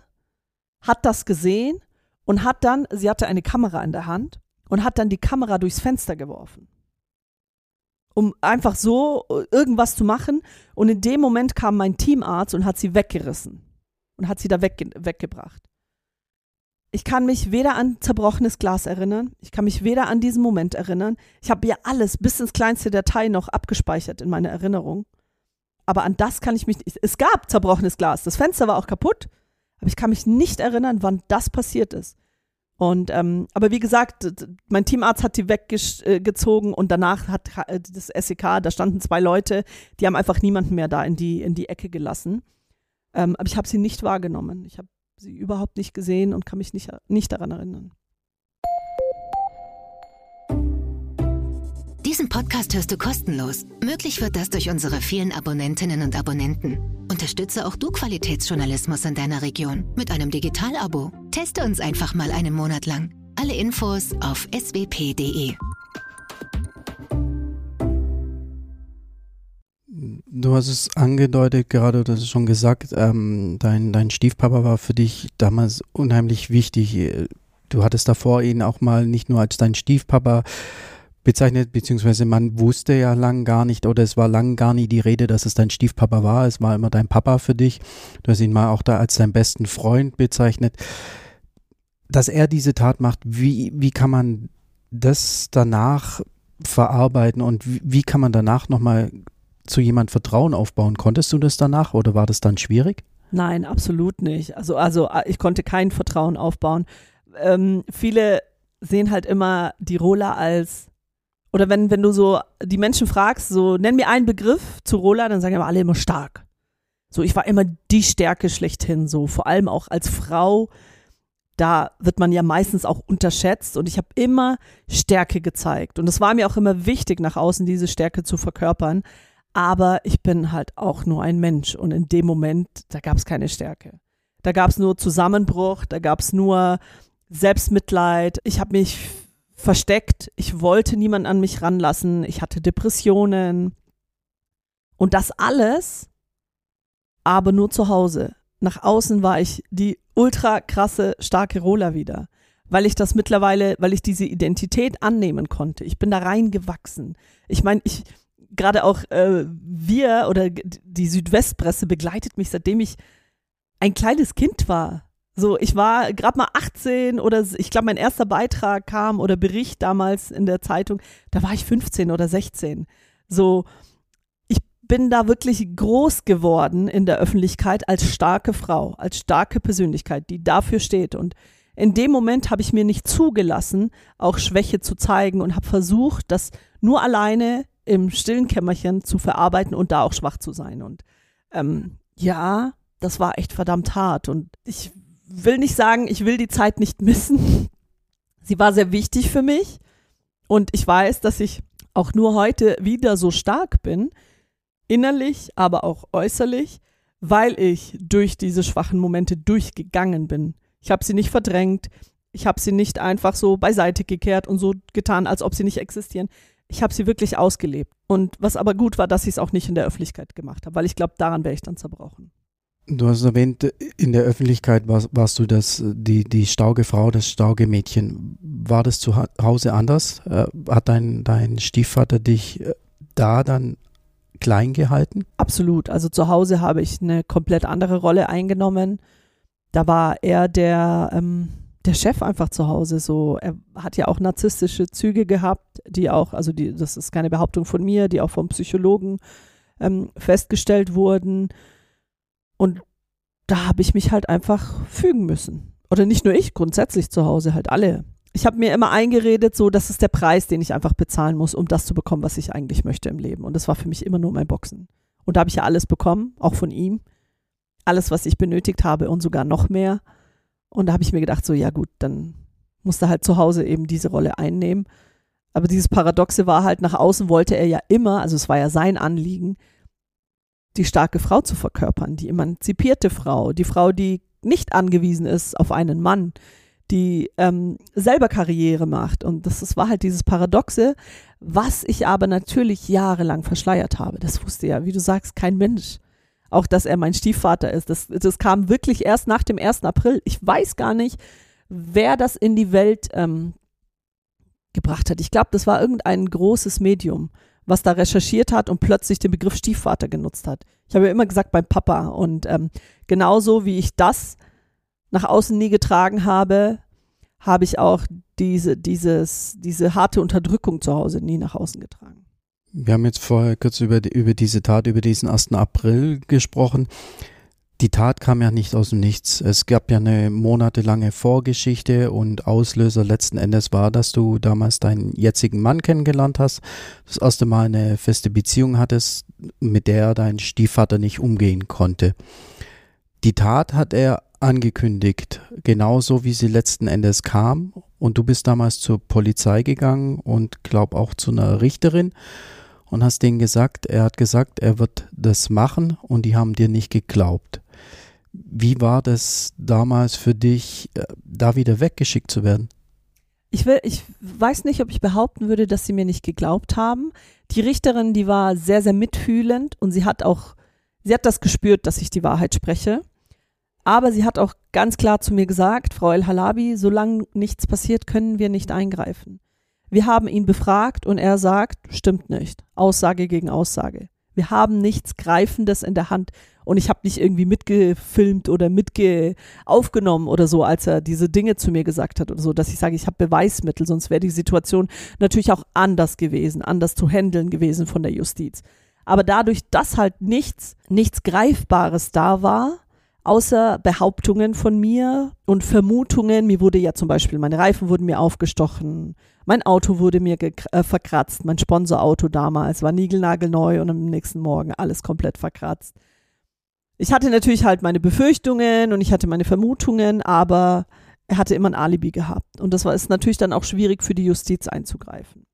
hat das gesehen und hat dann, sie hatte eine Kamera in der Hand und hat dann die Kamera durchs Fenster geworfen um einfach so äh, irgendwas zu machen. Und in dem Moment kam mein Teamarzt und hat sie weggerissen und hat sie da wegge weggebracht. Ich kann mich weder an zerbrochenes Glas erinnern, ich kann mich weder an diesen Moment erinnern. Ich habe ja alles bis ins kleinste Datei noch abgespeichert in meiner Erinnerung. Aber an das kann ich mich nicht. Es gab zerbrochenes Glas, das Fenster war auch kaputt, aber ich kann mich nicht erinnern, wann das passiert ist. Und ähm, aber wie gesagt, mein Teamarzt hat die weggezogen und danach hat äh, das SEK, da standen zwei Leute, die haben einfach niemanden mehr da in die in die Ecke gelassen. Ähm, aber ich habe sie nicht wahrgenommen. Ich habe sie überhaupt nicht gesehen und kann mich nicht nicht daran erinnern. Diesen Podcast hörst du kostenlos. Möglich wird das durch unsere vielen Abonnentinnen und Abonnenten. Unterstütze auch du Qualitätsjournalismus in deiner Region mit einem Digital-Abo. Teste uns einfach mal einen Monat lang. Alle Infos auf swp.de. Du hast es angedeutet, gerade du hast es schon gesagt, ähm, dein, dein Stiefpapa war für dich damals unheimlich wichtig. Du hattest davor ihn auch mal nicht nur als dein Stiefpapa bezeichnet, beziehungsweise man wusste ja lang gar nicht oder es war lang gar nie die Rede, dass es dein Stiefpapa war. Es war immer dein Papa für dich. Du hast ihn mal auch da als deinen besten Freund bezeichnet. Dass er diese Tat macht, wie, wie kann man das danach verarbeiten und wie, wie kann man danach nochmal zu jemand Vertrauen aufbauen? Konntest du das danach oder war das dann schwierig? Nein, absolut nicht. Also, also ich konnte kein Vertrauen aufbauen. Ähm, viele sehen halt immer die Rola als oder wenn, wenn du so die Menschen fragst, so nenn mir einen Begriff zu Rola, dann sagen immer alle immer stark. So, ich war immer die Stärke schlechthin, so vor allem auch als Frau. Da wird man ja meistens auch unterschätzt und ich habe immer Stärke gezeigt. Und es war mir auch immer wichtig, nach außen diese Stärke zu verkörpern. Aber ich bin halt auch nur ein Mensch und in dem Moment, da gab es keine Stärke. Da gab es nur Zusammenbruch, da gab es nur Selbstmitleid. Ich habe mich versteckt. Ich wollte niemanden an mich ranlassen. Ich hatte Depressionen. Und das alles, aber nur zu Hause. Nach außen war ich die ultra krasse, starke Roller wieder. Weil ich das mittlerweile, weil ich diese Identität annehmen konnte. Ich bin da reingewachsen. Ich meine, ich, gerade auch äh, wir oder die Südwestpresse begleitet mich, seitdem ich ein kleines Kind war. So, ich war gerade mal 18 oder ich glaube, mein erster Beitrag kam oder Bericht damals in der Zeitung, da war ich 15 oder 16. So, ich bin da wirklich groß geworden in der Öffentlichkeit als starke Frau, als starke Persönlichkeit, die dafür steht. Und in dem Moment habe ich mir nicht zugelassen, auch Schwäche zu zeigen und habe versucht, das nur alleine im stillen Kämmerchen zu verarbeiten und da auch schwach zu sein. Und ähm, ja, das war echt verdammt hart. Und ich will nicht sagen, ich will die Zeit nicht missen. Sie war sehr wichtig für mich. Und ich weiß, dass ich auch nur heute wieder so stark bin, innerlich, aber auch äußerlich, weil ich durch diese schwachen Momente durchgegangen bin. Ich habe sie nicht verdrängt, ich habe sie nicht einfach so beiseite gekehrt und so getan, als ob sie nicht existieren. Ich habe sie wirklich ausgelebt. Und was aber gut war, dass ich es auch nicht in der Öffentlichkeit gemacht habe, weil ich glaube, daran wäre ich dann zerbrochen. Du hast erwähnt, in der Öffentlichkeit warst, warst du das, die, die starke Frau, das starke Mädchen. War das zu Hause anders? Äh, hat dein, dein Stiefvater dich äh, da dann klein gehalten? Absolut. Also zu Hause habe ich eine komplett andere Rolle eingenommen. Da war er der, ähm, der Chef einfach zu Hause. So, er hat ja auch narzisstische Züge gehabt, die auch, also die, das ist keine Behauptung von mir, die auch vom Psychologen ähm, festgestellt wurden. Und da habe ich mich halt einfach fügen müssen. Oder nicht nur ich, grundsätzlich zu Hause, halt alle. Ich habe mir immer eingeredet, so, das ist der Preis, den ich einfach bezahlen muss, um das zu bekommen, was ich eigentlich möchte im Leben. Und das war für mich immer nur mein Boxen. Und da habe ich ja alles bekommen, auch von ihm. Alles, was ich benötigt habe und sogar noch mehr. Und da habe ich mir gedacht, so, ja gut, dann musste halt zu Hause eben diese Rolle einnehmen. Aber dieses Paradoxe war halt, nach außen wollte er ja immer, also es war ja sein Anliegen, die starke Frau zu verkörpern, die emanzipierte Frau, die Frau, die nicht angewiesen ist auf einen Mann, die ähm, selber Karriere macht. Und das, das war halt dieses Paradoxe, was ich aber natürlich jahrelang verschleiert habe. Das wusste ja, wie du sagst, kein Mensch. Auch, dass er mein Stiefvater ist. Das, das kam wirklich erst nach dem 1. April. Ich weiß gar nicht, wer das in die Welt ähm, gebracht hat. Ich glaube, das war irgendein großes Medium was da recherchiert hat und plötzlich den Begriff Stiefvater genutzt hat. Ich habe ja immer gesagt, mein Papa. Und ähm, genauso wie ich das nach außen nie getragen habe, habe ich auch diese, dieses, diese harte Unterdrückung zu Hause nie nach außen getragen. Wir haben jetzt vorher kurz über, die, über diese Tat, über diesen 1. April gesprochen die Tat kam ja nicht aus dem Nichts. Es gab ja eine monatelange Vorgeschichte und Auslöser letzten Endes war, dass du damals deinen jetzigen Mann kennengelernt hast, das erste Mal eine feste Beziehung hattest, mit der dein Stiefvater nicht umgehen konnte. Die Tat hat er angekündigt, genauso wie sie letzten Endes kam. Und du bist damals zur Polizei gegangen und glaub auch zu einer Richterin und hast denen gesagt, er hat gesagt, er wird das machen und die haben dir nicht geglaubt. Wie war das damals für dich, äh, da wieder weggeschickt zu werden? Ich, will, ich weiß nicht, ob ich behaupten würde, dass sie mir nicht geglaubt haben. Die Richterin, die war sehr, sehr mitfühlend und sie hat auch, sie hat das gespürt, dass ich die Wahrheit spreche. Aber sie hat auch ganz klar zu mir gesagt, Frau El-Halabi, solange nichts passiert, können wir nicht eingreifen. Wir haben ihn befragt und er sagt, stimmt nicht. Aussage gegen Aussage. Wir haben nichts Greifendes in der Hand. Und ich habe nicht irgendwie mitgefilmt oder mitge aufgenommen oder so, als er diese Dinge zu mir gesagt hat oder so, dass ich sage, ich habe Beweismittel, sonst wäre die Situation natürlich auch anders gewesen, anders zu handeln gewesen von der Justiz. Aber dadurch, dass halt nichts, nichts Greifbares da war, außer Behauptungen von mir und Vermutungen, mir wurde ja zum Beispiel, meine Reifen wurden mir aufgestochen, mein Auto wurde mir äh, verkratzt, mein Sponsorauto damals war niegelnagelneu und am nächsten Morgen alles komplett verkratzt Ich hatte natürlich halt meine Befürchtungen und ich hatte meine Vermutungen, aber er hatte immer ein Alibi gehabt. Und das war ist natürlich dann auch schwierig für die Justiz einzugreifen.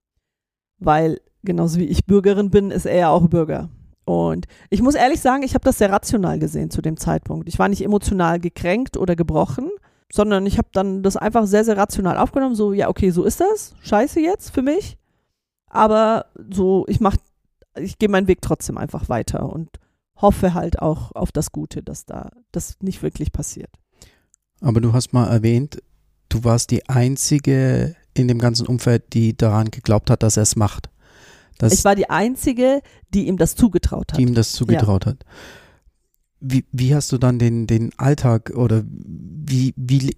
Weil genauso wie ich Bürgerin bin, ist er ja auch Bürger. Und ich muss ehrlich sagen, ich habe das sehr rational gesehen zu dem Zeitpunkt. Ich war nicht emotional gekränkt oder gebrochen, sondern ich habe dann das einfach sehr, sehr rational aufgenommen. So, ja, okay, so ist das. Scheiße jetzt für mich. Aber so, ich mach, ich gehe meinen Weg trotzdem einfach weiter und hoffe halt auch auf das Gute, dass da das nicht wirklich passiert. Aber du hast mal erwähnt, du warst die einzige in dem ganzen Umfeld, die daran geglaubt hat, dass er es macht. Dass ich war die einzige, die ihm das zugetraut hat. Die ihm das zugetraut ja. hat. Wie, wie hast du dann den, den Alltag oder wie, wie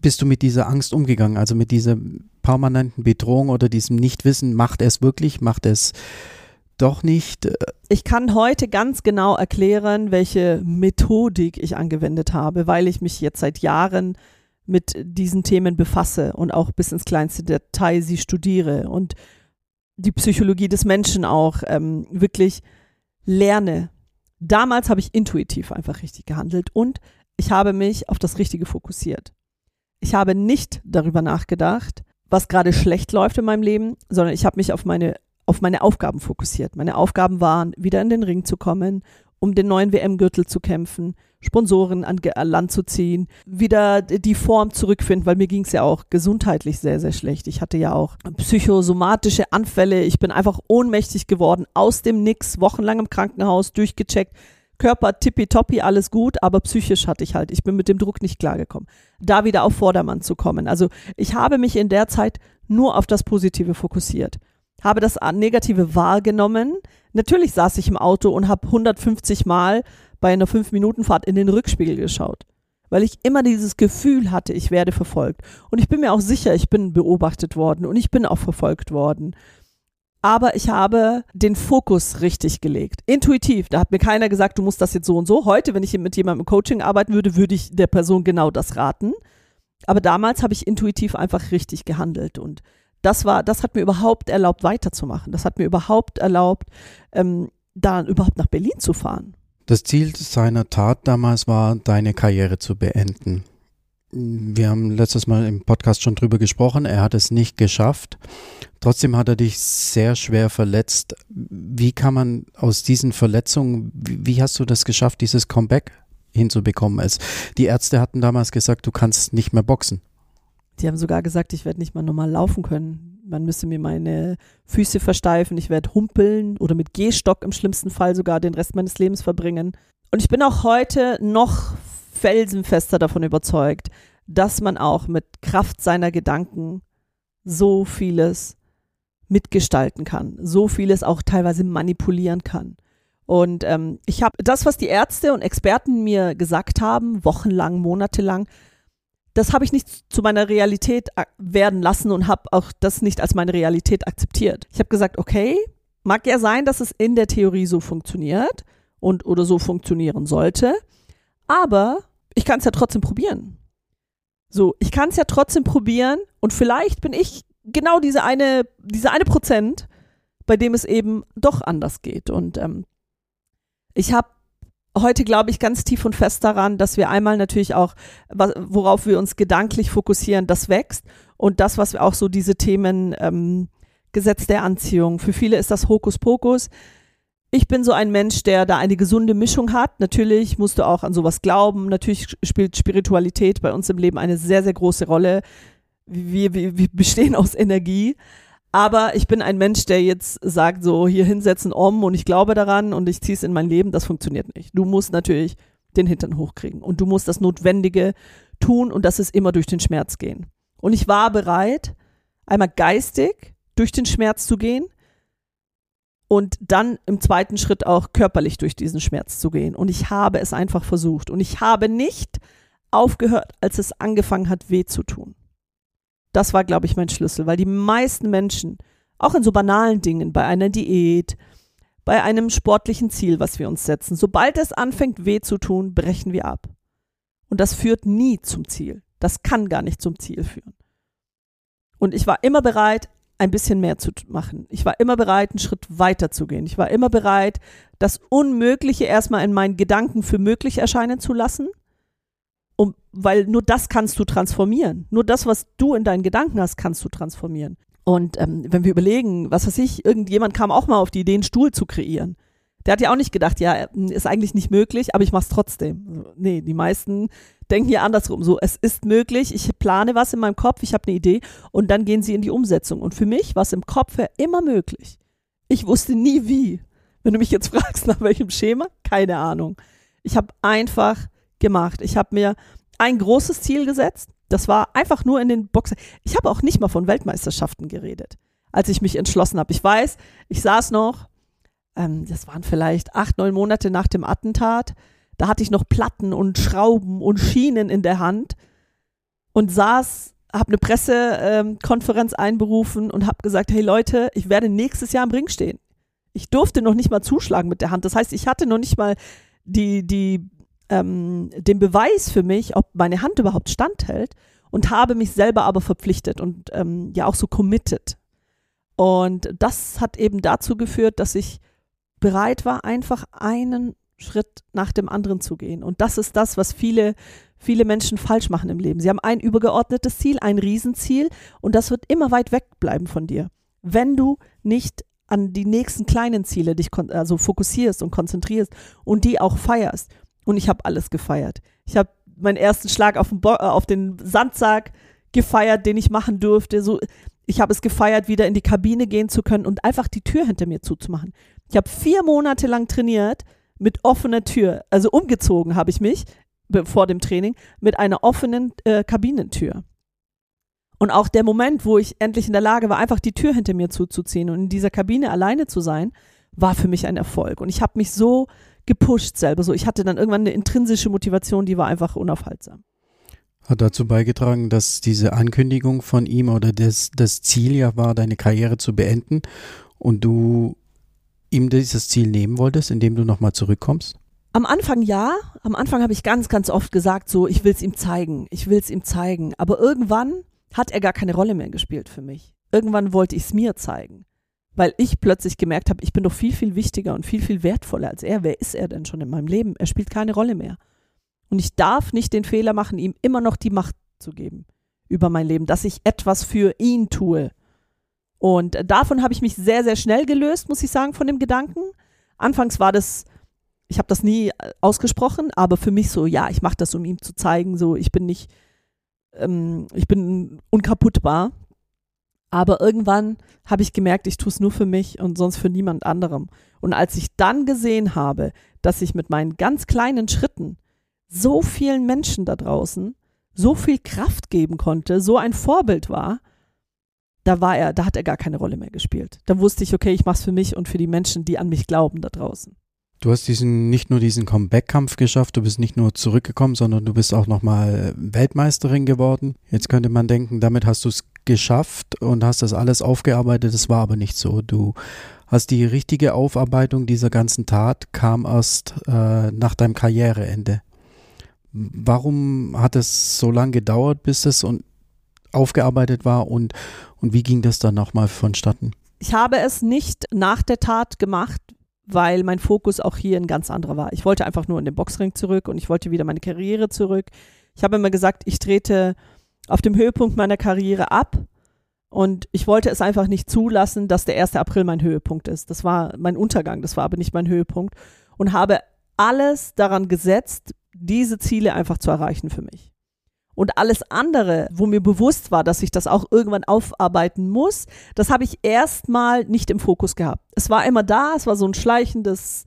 bist du mit dieser Angst umgegangen? Also mit dieser permanenten Bedrohung oder diesem Nichtwissen, macht er es wirklich, macht er es doch nicht? Ich kann heute ganz genau erklären, welche Methodik ich angewendet habe, weil ich mich jetzt seit Jahren mit diesen Themen befasse und auch bis ins kleinste Detail sie studiere und die Psychologie des Menschen auch ähm, wirklich lerne. Damals habe ich intuitiv einfach richtig gehandelt und ich habe mich auf das Richtige fokussiert. Ich habe nicht darüber nachgedacht, was gerade schlecht läuft in meinem Leben, sondern ich habe mich auf meine, auf meine Aufgaben fokussiert. Meine Aufgaben waren, wieder in den Ring zu kommen, um den neuen WM-Gürtel zu kämpfen, Sponsoren an, Land zu ziehen, wieder die Form zurückfinden, weil mir ging es ja auch gesundheitlich sehr, sehr schlecht. Ich hatte ja auch psychosomatische Anfälle. Ich bin einfach ohnmächtig geworden, aus dem Nix, wochenlang im Krankenhaus, durchgecheckt. Körper tippitoppi, alles gut, aber psychisch hatte ich halt, ich bin mit dem Druck nicht klargekommen. Da wieder auf Vordermann zu kommen. Also ich habe mich in der Zeit nur auf das Positive fokussiert habe das Negative wahrgenommen. Natürlich saß ich im Auto und habe 150 Mal bei einer 5-Minuten-Fahrt in den Rückspiegel geschaut, weil ich immer dieses Gefühl hatte, ich werde verfolgt. Und ich bin mir auch sicher, ich bin beobachtet worden und ich bin auch verfolgt worden. Aber ich habe den Fokus richtig gelegt. Intuitiv. Da hat mir keiner gesagt, du musst das jetzt so und so. Heute, wenn ich mit jemandem im Coaching arbeiten würde, würde ich der Person genau das raten. Aber damals habe ich intuitiv einfach richtig gehandelt und das war, das hat mir überhaupt erlaubt, weiterzumachen. Das hat mir überhaupt erlaubt, ähm, dann überhaupt nach Berlin zu fahren. Das Ziel seiner Tat damals war, deine Karriere zu beenden. Wir haben letztes Mal im Podcast schon drüber gesprochen. Er hat es nicht geschafft. Trotzdem hat er dich sehr schwer verletzt. Wie kann man aus diesen Verletzungen, wie, wie hast du das geschafft, dieses Comeback hinzubekommen? Es, die Ärzte hatten damals gesagt, du kannst nicht mehr boxen. Die haben sogar gesagt, ich werde nicht mal normal laufen können. Man müsste mir meine Füße versteifen, ich werde humpeln oder mit Gehstock im schlimmsten Fall sogar den Rest meines Lebens verbringen. Und ich bin auch heute noch felsenfester davon überzeugt, dass man auch mit Kraft seiner Gedanken so vieles mitgestalten kann, so vieles auch teilweise manipulieren kann. Und ähm, ich habe das, was die Ärzte und Experten mir gesagt haben, wochenlang, monatelang, das habe ich nicht zu meiner Realität werden lassen und habe auch das nicht als meine Realität akzeptiert. Ich habe gesagt, okay, mag ja sein, dass es in der Theorie so funktioniert und oder so funktionieren sollte, aber ich kann es ja trotzdem probieren. So, ich kann es ja trotzdem probieren und vielleicht bin ich genau diese eine, diese eine Prozent, bei dem es eben doch anders geht. Und ähm, ich habe heute glaube ich ganz tief und fest daran, dass wir einmal natürlich auch, worauf wir uns gedanklich fokussieren, das wächst und das, was wir auch so diese Themen ähm, Gesetz der Anziehung. Für viele ist das Hokuspokus. Ich bin so ein Mensch, der da eine gesunde Mischung hat. Natürlich musst du auch an sowas glauben. Natürlich spielt Spiritualität bei uns im Leben eine sehr, sehr große Rolle. Wir, wir, wir bestehen aus Energie. Aber ich bin ein Mensch, der jetzt sagt, so hier hinsetzen, om und ich glaube daran und ich ziehe es in mein Leben. Das funktioniert nicht. Du musst natürlich den Hintern hochkriegen und du musst das Notwendige tun und das ist immer durch den Schmerz gehen. Und ich war bereit, einmal geistig durch den Schmerz zu gehen und dann im zweiten Schritt auch körperlich durch diesen Schmerz zu gehen. Und ich habe es einfach versucht und ich habe nicht aufgehört, als es angefangen hat, weh zu tun. Das war, glaube ich, mein Schlüssel, weil die meisten Menschen, auch in so banalen Dingen, bei einer Diät, bei einem sportlichen Ziel, was wir uns setzen, sobald es anfängt weh zu tun, brechen wir ab. Und das führt nie zum Ziel. Das kann gar nicht zum Ziel führen. Und ich war immer bereit, ein bisschen mehr zu machen. Ich war immer bereit, einen Schritt weiter zu gehen. Ich war immer bereit, das Unmögliche erstmal in meinen Gedanken für möglich erscheinen zu lassen. Um, weil nur das kannst du transformieren. Nur das, was du in deinen Gedanken hast, kannst du transformieren. Und ähm, wenn wir überlegen, was weiß ich, irgendjemand kam auch mal auf die Idee, einen Stuhl zu kreieren. Der hat ja auch nicht gedacht, ja, ist eigentlich nicht möglich, aber ich mach's trotzdem. Nee, die meisten denken ja andersrum. So, es ist möglich, ich plane was in meinem Kopf, ich habe eine Idee und dann gehen sie in die Umsetzung. Und für mich war es im Kopf ja immer möglich. Ich wusste nie wie. Wenn du mich jetzt fragst, nach welchem Schema, keine Ahnung. Ich habe einfach gemacht. Ich habe mir ein großes Ziel gesetzt. Das war einfach nur in den Boxen. Ich habe auch nicht mal von Weltmeisterschaften geredet, als ich mich entschlossen habe. Ich weiß, ich saß noch ähm, das waren vielleicht acht, neun Monate nach dem Attentat. Da hatte ich noch Platten und Schrauben und Schienen in der Hand und saß, habe eine Pressekonferenz ähm, einberufen und habe gesagt, hey Leute, ich werde nächstes Jahr im Ring stehen. Ich durfte noch nicht mal zuschlagen mit der Hand. Das heißt, ich hatte noch nicht mal die, die, ähm, den Beweis für mich, ob meine Hand überhaupt standhält und habe mich selber aber verpflichtet und ähm, ja auch so committed. Und das hat eben dazu geführt, dass ich bereit war, einfach einen Schritt nach dem anderen zu gehen. Und das ist das, was viele, viele Menschen falsch machen im Leben. Sie haben ein übergeordnetes Ziel, ein Riesenziel und das wird immer weit weg bleiben von dir. Wenn du nicht an die nächsten kleinen Ziele dich also fokussierst und konzentrierst und die auch feierst. Und ich habe alles gefeiert. Ich habe meinen ersten Schlag auf den, Bo äh, auf den Sandsack gefeiert, den ich machen durfte. So, ich habe es gefeiert, wieder in die Kabine gehen zu können und einfach die Tür hinter mir zuzumachen. Ich habe vier Monate lang trainiert mit offener Tür. Also umgezogen habe ich mich vor dem Training mit einer offenen äh, Kabinentür. Und auch der Moment, wo ich endlich in der Lage war, einfach die Tür hinter mir zuzuziehen und in dieser Kabine alleine zu sein, war für mich ein Erfolg. Und ich habe mich so gepusht selber. So, ich hatte dann irgendwann eine intrinsische Motivation, die war einfach unaufhaltsam. Hat dazu beigetragen, dass diese Ankündigung von ihm oder das, das Ziel ja war, deine Karriere zu beenden und du ihm dieses Ziel nehmen wolltest, indem du nochmal zurückkommst? Am Anfang ja. Am Anfang habe ich ganz, ganz oft gesagt, so, ich will es ihm zeigen, ich will es ihm zeigen. Aber irgendwann hat er gar keine Rolle mehr gespielt für mich. Irgendwann wollte ich es mir zeigen. Weil ich plötzlich gemerkt habe, ich bin doch viel, viel wichtiger und viel, viel wertvoller als er. Wer ist er denn schon in meinem Leben? Er spielt keine Rolle mehr. Und ich darf nicht den Fehler machen, ihm immer noch die Macht zu geben über mein Leben, dass ich etwas für ihn tue. Und davon habe ich mich sehr, sehr schnell gelöst, muss ich sagen, von dem Gedanken. Anfangs war das, ich habe das nie äh, ausgesprochen, aber für mich so, ja, ich mache das, um ihm zu zeigen, so, ich bin nicht, ähm, ich bin unkaputtbar. Aber irgendwann habe ich gemerkt, ich tue es nur für mich und sonst für niemand anderem. Und als ich dann gesehen habe, dass ich mit meinen ganz kleinen Schritten so vielen Menschen da draußen so viel Kraft geben konnte, so ein Vorbild war, da war er, da hat er gar keine Rolle mehr gespielt. Da wusste ich, okay, ich mache es für mich und für die Menschen, die an mich glauben da draußen. Du hast diesen nicht nur diesen Comeback-Kampf geschafft, du bist nicht nur zurückgekommen, sondern du bist auch nochmal Weltmeisterin geworden. Jetzt könnte man denken, damit hast du es geschafft und hast das alles aufgearbeitet. Das war aber nicht so. Du hast die richtige Aufarbeitung dieser ganzen Tat kam erst äh, nach deinem Karriereende. Warum hat es so lange gedauert, bis es und aufgearbeitet war und, und wie ging das dann nochmal vonstatten? Ich habe es nicht nach der Tat gemacht, weil mein Fokus auch hier ein ganz anderer war. Ich wollte einfach nur in den Boxring zurück und ich wollte wieder meine Karriere zurück. Ich habe immer gesagt, ich trete auf dem Höhepunkt meiner Karriere ab und ich wollte es einfach nicht zulassen, dass der 1. April mein Höhepunkt ist. Das war mein Untergang, das war aber nicht mein Höhepunkt und habe alles daran gesetzt, diese Ziele einfach zu erreichen für mich. Und alles andere, wo mir bewusst war, dass ich das auch irgendwann aufarbeiten muss, das habe ich erstmal nicht im Fokus gehabt. Es war immer da, es war so ein schleichendes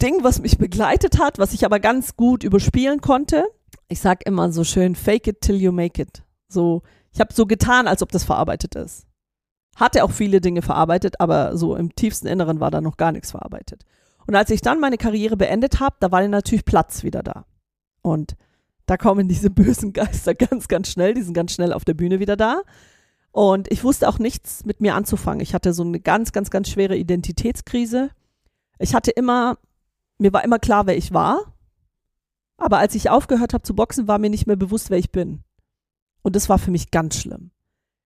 Ding, was mich begleitet hat, was ich aber ganz gut überspielen konnte. Ich sage immer so schön, fake it till you make it. So, ich habe so getan, als ob das verarbeitet ist. Hatte auch viele Dinge verarbeitet, aber so im tiefsten Inneren war da noch gar nichts verarbeitet. Und als ich dann meine Karriere beendet habe, da war natürlich Platz wieder da. Und da kommen diese bösen Geister ganz, ganz schnell, die sind ganz schnell auf der Bühne wieder da. Und ich wusste auch nichts mit mir anzufangen. Ich hatte so eine ganz, ganz, ganz schwere Identitätskrise. Ich hatte immer, mir war immer klar, wer ich war. Aber als ich aufgehört habe zu boxen, war mir nicht mehr bewusst, wer ich bin. Und das war für mich ganz schlimm.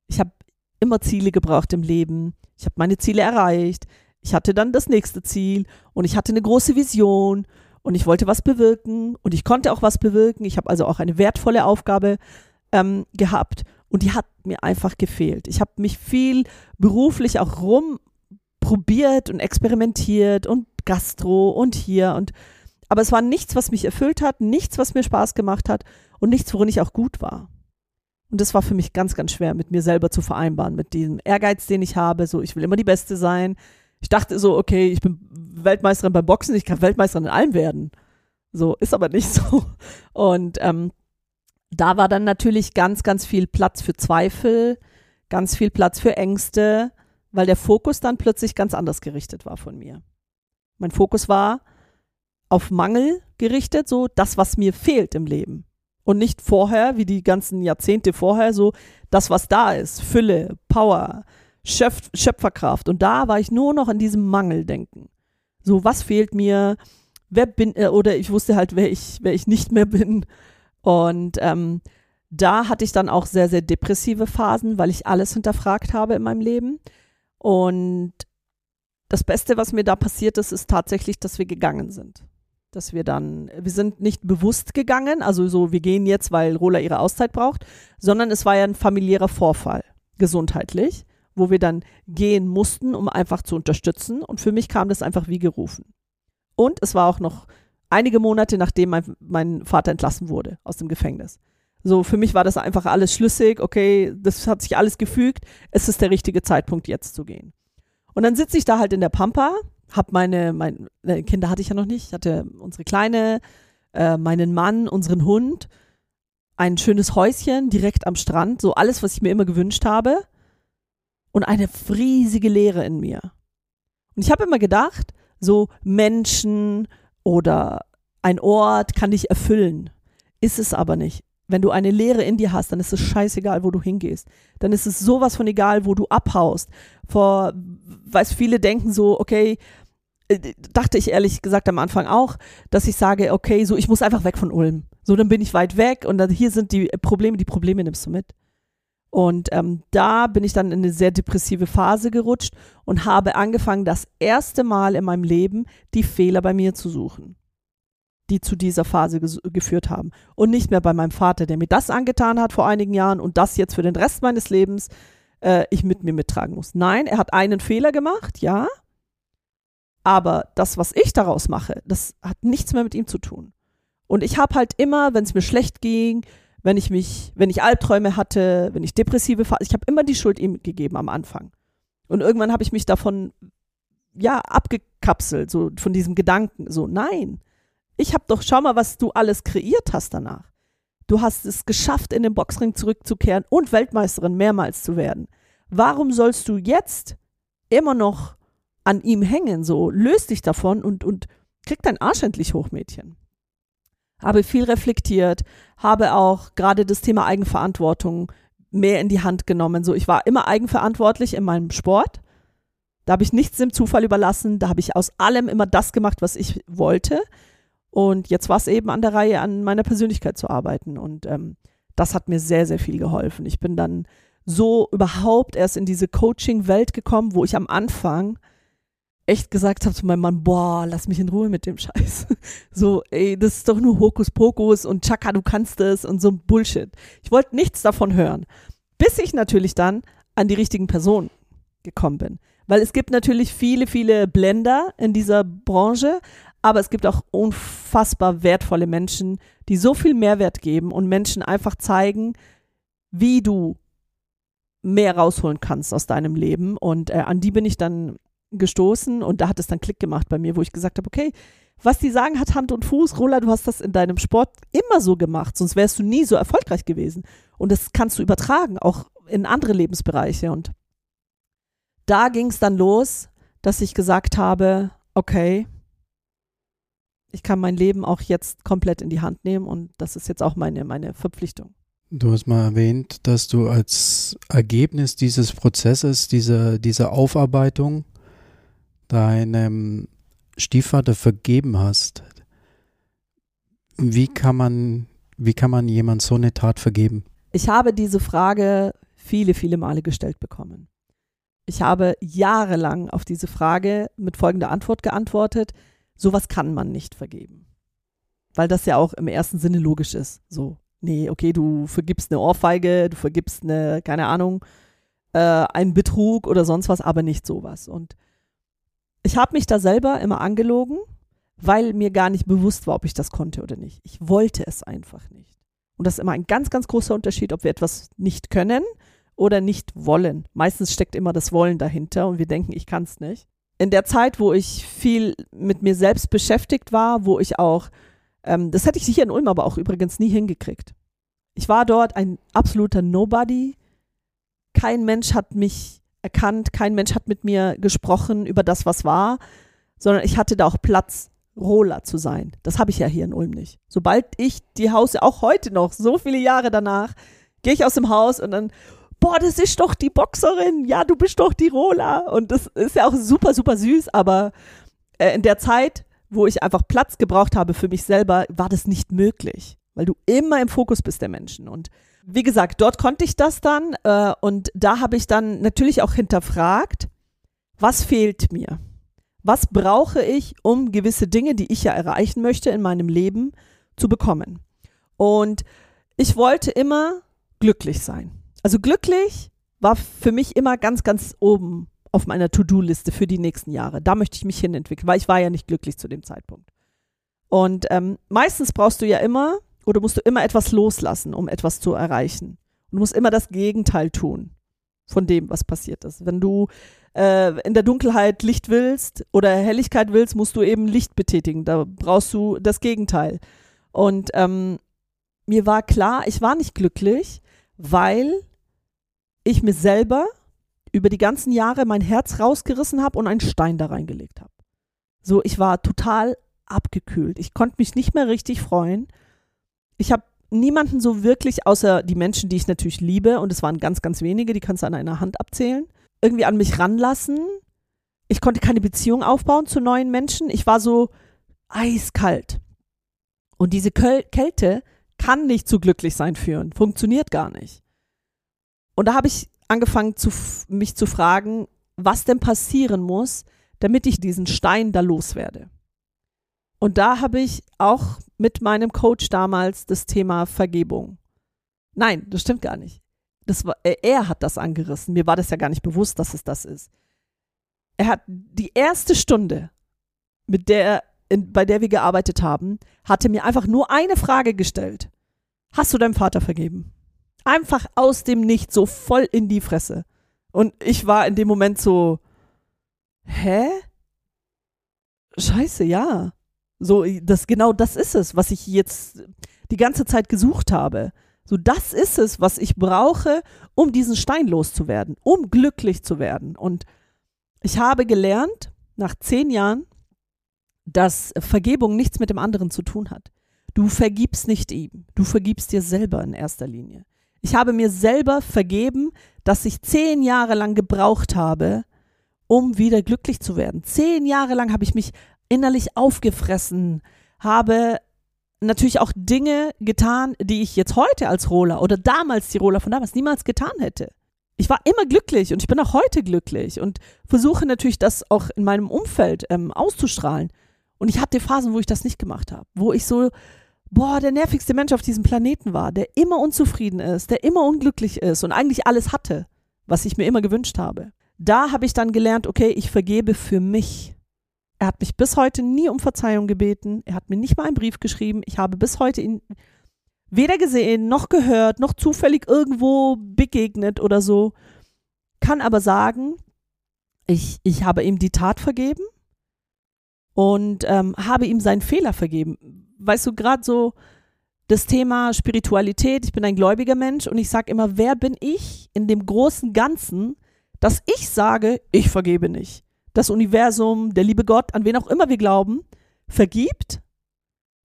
Ich habe immer Ziele gebraucht im Leben. Ich habe meine Ziele erreicht. Ich hatte dann das nächste Ziel und ich hatte eine große Vision und ich wollte was bewirken und ich konnte auch was bewirken. Ich habe also auch eine wertvolle Aufgabe ähm, gehabt und die hat mir einfach gefehlt. Ich habe mich viel beruflich auch rumprobiert und experimentiert und Gastro und hier und aber es war nichts, was mich erfüllt hat, nichts, was mir Spaß gemacht hat und nichts, worin ich auch gut war. Und das war für mich ganz, ganz schwer, mit mir selber zu vereinbaren, mit diesem Ehrgeiz, den ich habe. So, ich will immer die Beste sein. Ich dachte so, okay, ich bin Weltmeisterin beim Boxen, ich kann Weltmeisterin in allem werden. So, ist aber nicht so. Und ähm, da war dann natürlich ganz, ganz viel Platz für Zweifel, ganz viel Platz für Ängste, weil der Fokus dann plötzlich ganz anders gerichtet war von mir. Mein Fokus war auf Mangel gerichtet, so das, was mir fehlt im Leben. Und nicht vorher, wie die ganzen Jahrzehnte vorher, so das, was da ist. Fülle, Power, Schöpf Schöpferkraft. Und da war ich nur noch an diesem Mangeldenken. So, was fehlt mir? Wer bin, äh, oder ich wusste halt, wer ich, wer ich nicht mehr bin. Und ähm, da hatte ich dann auch sehr, sehr depressive Phasen, weil ich alles hinterfragt habe in meinem Leben. Und das Beste, was mir da passiert ist, ist tatsächlich, dass wir gegangen sind. Dass wir dann, wir sind nicht bewusst gegangen, also so, wir gehen jetzt, weil Rola ihre Auszeit braucht, sondern es war ja ein familiärer Vorfall, gesundheitlich, wo wir dann gehen mussten, um einfach zu unterstützen. Und für mich kam das einfach wie gerufen. Und es war auch noch einige Monate, nachdem mein, mein Vater entlassen wurde aus dem Gefängnis. So, für mich war das einfach alles schlüssig, okay, das hat sich alles gefügt, es ist der richtige Zeitpunkt, jetzt zu gehen. Und dann sitze ich da halt in der Pampa, hab meine, meine Kinder hatte ich ja noch nicht, ich hatte unsere Kleine, äh, meinen Mann, unseren Hund, ein schönes Häuschen direkt am Strand, so alles, was ich mir immer gewünscht habe und eine riesige Leere in mir. Und ich habe immer gedacht, so Menschen oder ein Ort kann dich erfüllen. Ist es aber nicht. Wenn du eine Leere in dir hast, dann ist es scheißegal, wo du hingehst. Dann ist es sowas von egal, wo du abhaust. Vor, weiß viele denken so, okay, äh, dachte ich ehrlich gesagt am Anfang auch, dass ich sage, okay, so ich muss einfach weg von Ulm. So, dann bin ich weit weg und dann hier sind die Probleme, die Probleme nimmst du mit. Und ähm, da bin ich dann in eine sehr depressive Phase gerutscht und habe angefangen, das erste Mal in meinem Leben die Fehler bei mir zu suchen, die zu dieser Phase geführt haben. Und nicht mehr bei meinem Vater, der mir das angetan hat vor einigen Jahren und das jetzt für den Rest meines Lebens äh, ich mit mir mittragen muss. Nein, er hat einen Fehler gemacht, ja. Aber das, was ich daraus mache, das hat nichts mehr mit ihm zu tun. Und ich habe halt immer, wenn es mir schlecht ging, wenn ich mich, wenn ich Albträume hatte, wenn ich depressive Phasen, ich habe immer die Schuld ihm gegeben am Anfang. Und irgendwann habe ich mich davon ja abgekapselt, so von diesem Gedanken, so nein. Ich habe doch schau mal, was du alles kreiert hast danach. Du hast es geschafft, in den Boxring zurückzukehren und Weltmeisterin mehrmals zu werden. Warum sollst du jetzt immer noch an ihm hängen? So, löst dich davon und, und krieg dein Arsch endlich hoch, Mädchen habe viel reflektiert, habe auch gerade das Thema Eigenverantwortung mehr in die Hand genommen. So, ich war immer eigenverantwortlich in meinem Sport. Da habe ich nichts dem Zufall überlassen. Da habe ich aus allem immer das gemacht, was ich wollte. Und jetzt war es eben an der Reihe, an meiner Persönlichkeit zu arbeiten. Und ähm, das hat mir sehr, sehr viel geholfen. Ich bin dann so überhaupt erst in diese Coaching-Welt gekommen, wo ich am Anfang echt gesagt habe zu meinem Mann, boah, lass mich in Ruhe mit dem Scheiß. So, ey, das ist doch nur Hokuspokus und Chaka, du kannst es und so ein Bullshit. Ich wollte nichts davon hören. Bis ich natürlich dann an die richtigen Personen gekommen bin. Weil es gibt natürlich viele, viele Blender in dieser Branche, aber es gibt auch unfassbar wertvolle Menschen, die so viel Mehrwert geben und Menschen einfach zeigen, wie du mehr rausholen kannst aus deinem Leben. Und äh, an die bin ich dann gestoßen und da hat es dann Klick gemacht bei mir, wo ich gesagt habe, okay, was die sagen, hat Hand und Fuß. Rola, du hast das in deinem Sport immer so gemacht, sonst wärst du nie so erfolgreich gewesen. Und das kannst du übertragen, auch in andere Lebensbereiche. Und da ging es dann los, dass ich gesagt habe, okay, ich kann mein Leben auch jetzt komplett in die Hand nehmen und das ist jetzt auch meine, meine Verpflichtung. Du hast mal erwähnt, dass du als Ergebnis dieses Prozesses, dieser, dieser Aufarbeitung, deinem Stiefvater vergeben hast, wie kann man, wie kann man jemand so eine Tat vergeben? Ich habe diese Frage viele, viele Male gestellt bekommen. Ich habe jahrelang auf diese Frage mit folgender Antwort geantwortet. Sowas kann man nicht vergeben. Weil das ja auch im ersten Sinne logisch ist. So, nee, okay, du vergibst eine Ohrfeige, du vergibst eine, keine Ahnung, äh, einen Betrug oder sonst was, aber nicht sowas. Und ich habe mich da selber immer angelogen, weil mir gar nicht bewusst war, ob ich das konnte oder nicht. Ich wollte es einfach nicht. Und das ist immer ein ganz, ganz großer Unterschied, ob wir etwas nicht können oder nicht wollen. Meistens steckt immer das Wollen dahinter und wir denken, ich kann es nicht. In der Zeit, wo ich viel mit mir selbst beschäftigt war, wo ich auch, ähm, das hätte ich hier in Ulm aber auch übrigens nie hingekriegt. Ich war dort ein absoluter Nobody. Kein Mensch hat mich erkannt, kein Mensch hat mit mir gesprochen über das, was war, sondern ich hatte da auch Platz Roller zu sein. Das habe ich ja hier in Ulm nicht. Sobald ich die Haus, auch heute noch, so viele Jahre danach, gehe ich aus dem Haus und dann, boah, das ist doch die Boxerin, ja, du bist doch die Rola. Und das ist ja auch super, super süß, aber äh, in der Zeit, wo ich einfach Platz gebraucht habe für mich selber, war das nicht möglich, weil du immer im Fokus bist der Menschen. Und wie gesagt, dort konnte ich das dann äh, und da habe ich dann natürlich auch hinterfragt, was fehlt mir? Was brauche ich, um gewisse Dinge, die ich ja erreichen möchte in meinem Leben, zu bekommen? Und ich wollte immer glücklich sein. Also glücklich war für mich immer ganz, ganz oben auf meiner To-Do-Liste für die nächsten Jahre. Da möchte ich mich hin entwickeln, weil ich war ja nicht glücklich zu dem Zeitpunkt. Und ähm, meistens brauchst du ja immer oder musst du immer etwas loslassen, um etwas zu erreichen. Und du musst immer das Gegenteil tun von dem, was passiert ist. Wenn du äh, in der Dunkelheit Licht willst oder Helligkeit willst, musst du eben Licht betätigen. Da brauchst du das Gegenteil. Und ähm, mir war klar, ich war nicht glücklich, weil ich mir selber über die ganzen Jahre mein Herz rausgerissen habe und einen Stein da reingelegt habe. So, ich war total abgekühlt. Ich konnte mich nicht mehr richtig freuen. Ich habe niemanden so wirklich, außer die Menschen, die ich natürlich liebe, und es waren ganz, ganz wenige, die kannst du an einer Hand abzählen, irgendwie an mich ranlassen. Ich konnte keine Beziehung aufbauen zu neuen Menschen. Ich war so eiskalt. Und diese Köl Kälte kann nicht zu glücklich sein führen. Funktioniert gar nicht. Und da habe ich angefangen, zu, mich zu fragen, was denn passieren muss, damit ich diesen Stein da loswerde. Und da habe ich auch mit meinem Coach damals das Thema Vergebung. Nein, das stimmt gar nicht. Das war, er hat das angerissen. Mir war das ja gar nicht bewusst, dass es das ist. Er hat die erste Stunde, mit der, in, bei der wir gearbeitet haben, hatte mir einfach nur eine Frage gestellt. Hast du deinem Vater vergeben? Einfach aus dem Nichts, so voll in die Fresse. Und ich war in dem Moment so, hä? Scheiße, ja. So, das genau das ist es, was ich jetzt die ganze Zeit gesucht habe. So, das ist es, was ich brauche, um diesen Stein loszuwerden, um glücklich zu werden. Und ich habe gelernt, nach zehn Jahren, dass Vergebung nichts mit dem anderen zu tun hat. Du vergibst nicht ihm, du vergibst dir selber in erster Linie. Ich habe mir selber vergeben, dass ich zehn Jahre lang gebraucht habe, um wieder glücklich zu werden. Zehn Jahre lang habe ich mich innerlich aufgefressen, habe natürlich auch Dinge getan, die ich jetzt heute als Roller oder damals die Roller von damals niemals getan hätte. Ich war immer glücklich und ich bin auch heute glücklich und versuche natürlich das auch in meinem Umfeld ähm, auszustrahlen. Und ich hatte Phasen, wo ich das nicht gemacht habe, wo ich so, boah, der nervigste Mensch auf diesem Planeten war, der immer unzufrieden ist, der immer unglücklich ist und eigentlich alles hatte, was ich mir immer gewünscht habe. Da habe ich dann gelernt, okay, ich vergebe für mich. Er hat mich bis heute nie um Verzeihung gebeten. Er hat mir nicht mal einen Brief geschrieben. Ich habe bis heute ihn weder gesehen, noch gehört, noch zufällig irgendwo begegnet oder so. Kann aber sagen, ich, ich habe ihm die Tat vergeben und ähm, habe ihm seinen Fehler vergeben. Weißt du, gerade so das Thema Spiritualität, ich bin ein gläubiger Mensch und ich sage immer, wer bin ich in dem großen Ganzen, dass ich sage, ich vergebe nicht das Universum, der liebe Gott, an wen auch immer wir glauben, vergibt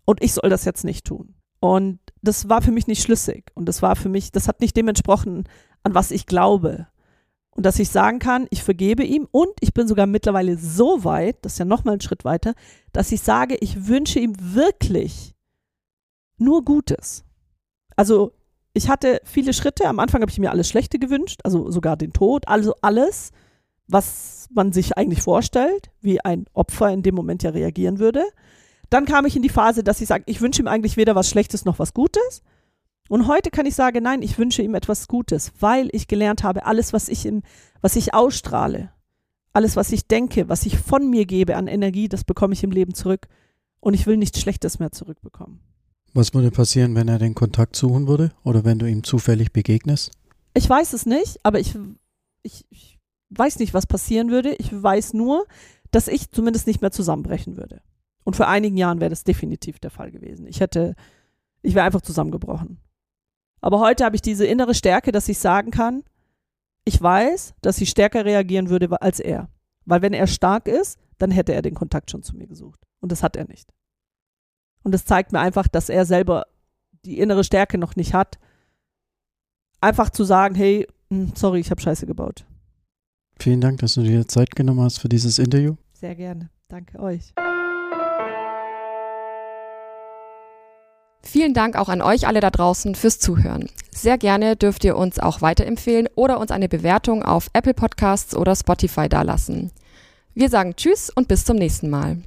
und ich soll das jetzt nicht tun. Und das war für mich nicht schlüssig und das war für mich, das hat nicht dem entsprochen, an was ich glaube. Und dass ich sagen kann, ich vergebe ihm und ich bin sogar mittlerweile so weit, das ist ja nochmal ein Schritt weiter, dass ich sage, ich wünsche ihm wirklich nur Gutes. Also ich hatte viele Schritte. Am Anfang habe ich mir alles Schlechte gewünscht, also sogar den Tod, also alles, was man sich eigentlich vorstellt, wie ein Opfer in dem Moment ja reagieren würde. Dann kam ich in die Phase, dass ich sage, ich wünsche ihm eigentlich weder was Schlechtes noch was Gutes. Und heute kann ich sagen, nein, ich wünsche ihm etwas Gutes, weil ich gelernt habe, alles, was ich im, was ich ausstrahle, alles, was ich denke, was ich von mir gebe an Energie, das bekomme ich im Leben zurück. Und ich will nichts Schlechtes mehr zurückbekommen. Was würde passieren, wenn er den Kontakt suchen würde oder wenn du ihm zufällig begegnest? Ich weiß es nicht, aber ich, ich, ich weiß nicht, was passieren würde. Ich weiß nur, dass ich zumindest nicht mehr zusammenbrechen würde. Und vor einigen Jahren wäre das definitiv der Fall gewesen. Ich hätte, ich wäre einfach zusammengebrochen. Aber heute habe ich diese innere Stärke, dass ich sagen kann, ich weiß, dass ich stärker reagieren würde als er. Weil wenn er stark ist, dann hätte er den Kontakt schon zu mir gesucht. Und das hat er nicht. Und das zeigt mir einfach, dass er selber die innere Stärke noch nicht hat, einfach zu sagen, hey, hm, sorry, ich habe Scheiße gebaut. Vielen Dank, dass du dir Zeit genommen hast für dieses Interview. Sehr gerne. Danke euch. Vielen Dank auch an euch alle da draußen fürs Zuhören. Sehr gerne dürft ihr uns auch weiterempfehlen oder uns eine Bewertung auf Apple Podcasts oder Spotify dalassen. Wir sagen Tschüss und bis zum nächsten Mal.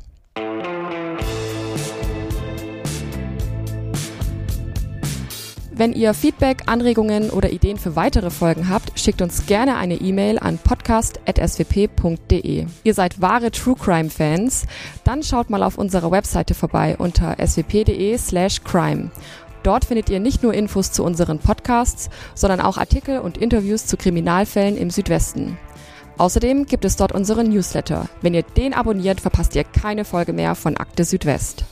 Wenn ihr Feedback, Anregungen oder Ideen für weitere Folgen habt, schickt uns gerne eine E-Mail an podcast.swp.de. Ihr seid wahre True Crime Fans? Dann schaut mal auf unserer Webseite vorbei unter swp.de slash crime. Dort findet ihr nicht nur Infos zu unseren Podcasts, sondern auch Artikel und Interviews zu Kriminalfällen im Südwesten. Außerdem gibt es dort unseren Newsletter. Wenn ihr den abonniert, verpasst ihr keine Folge mehr von Akte Südwest.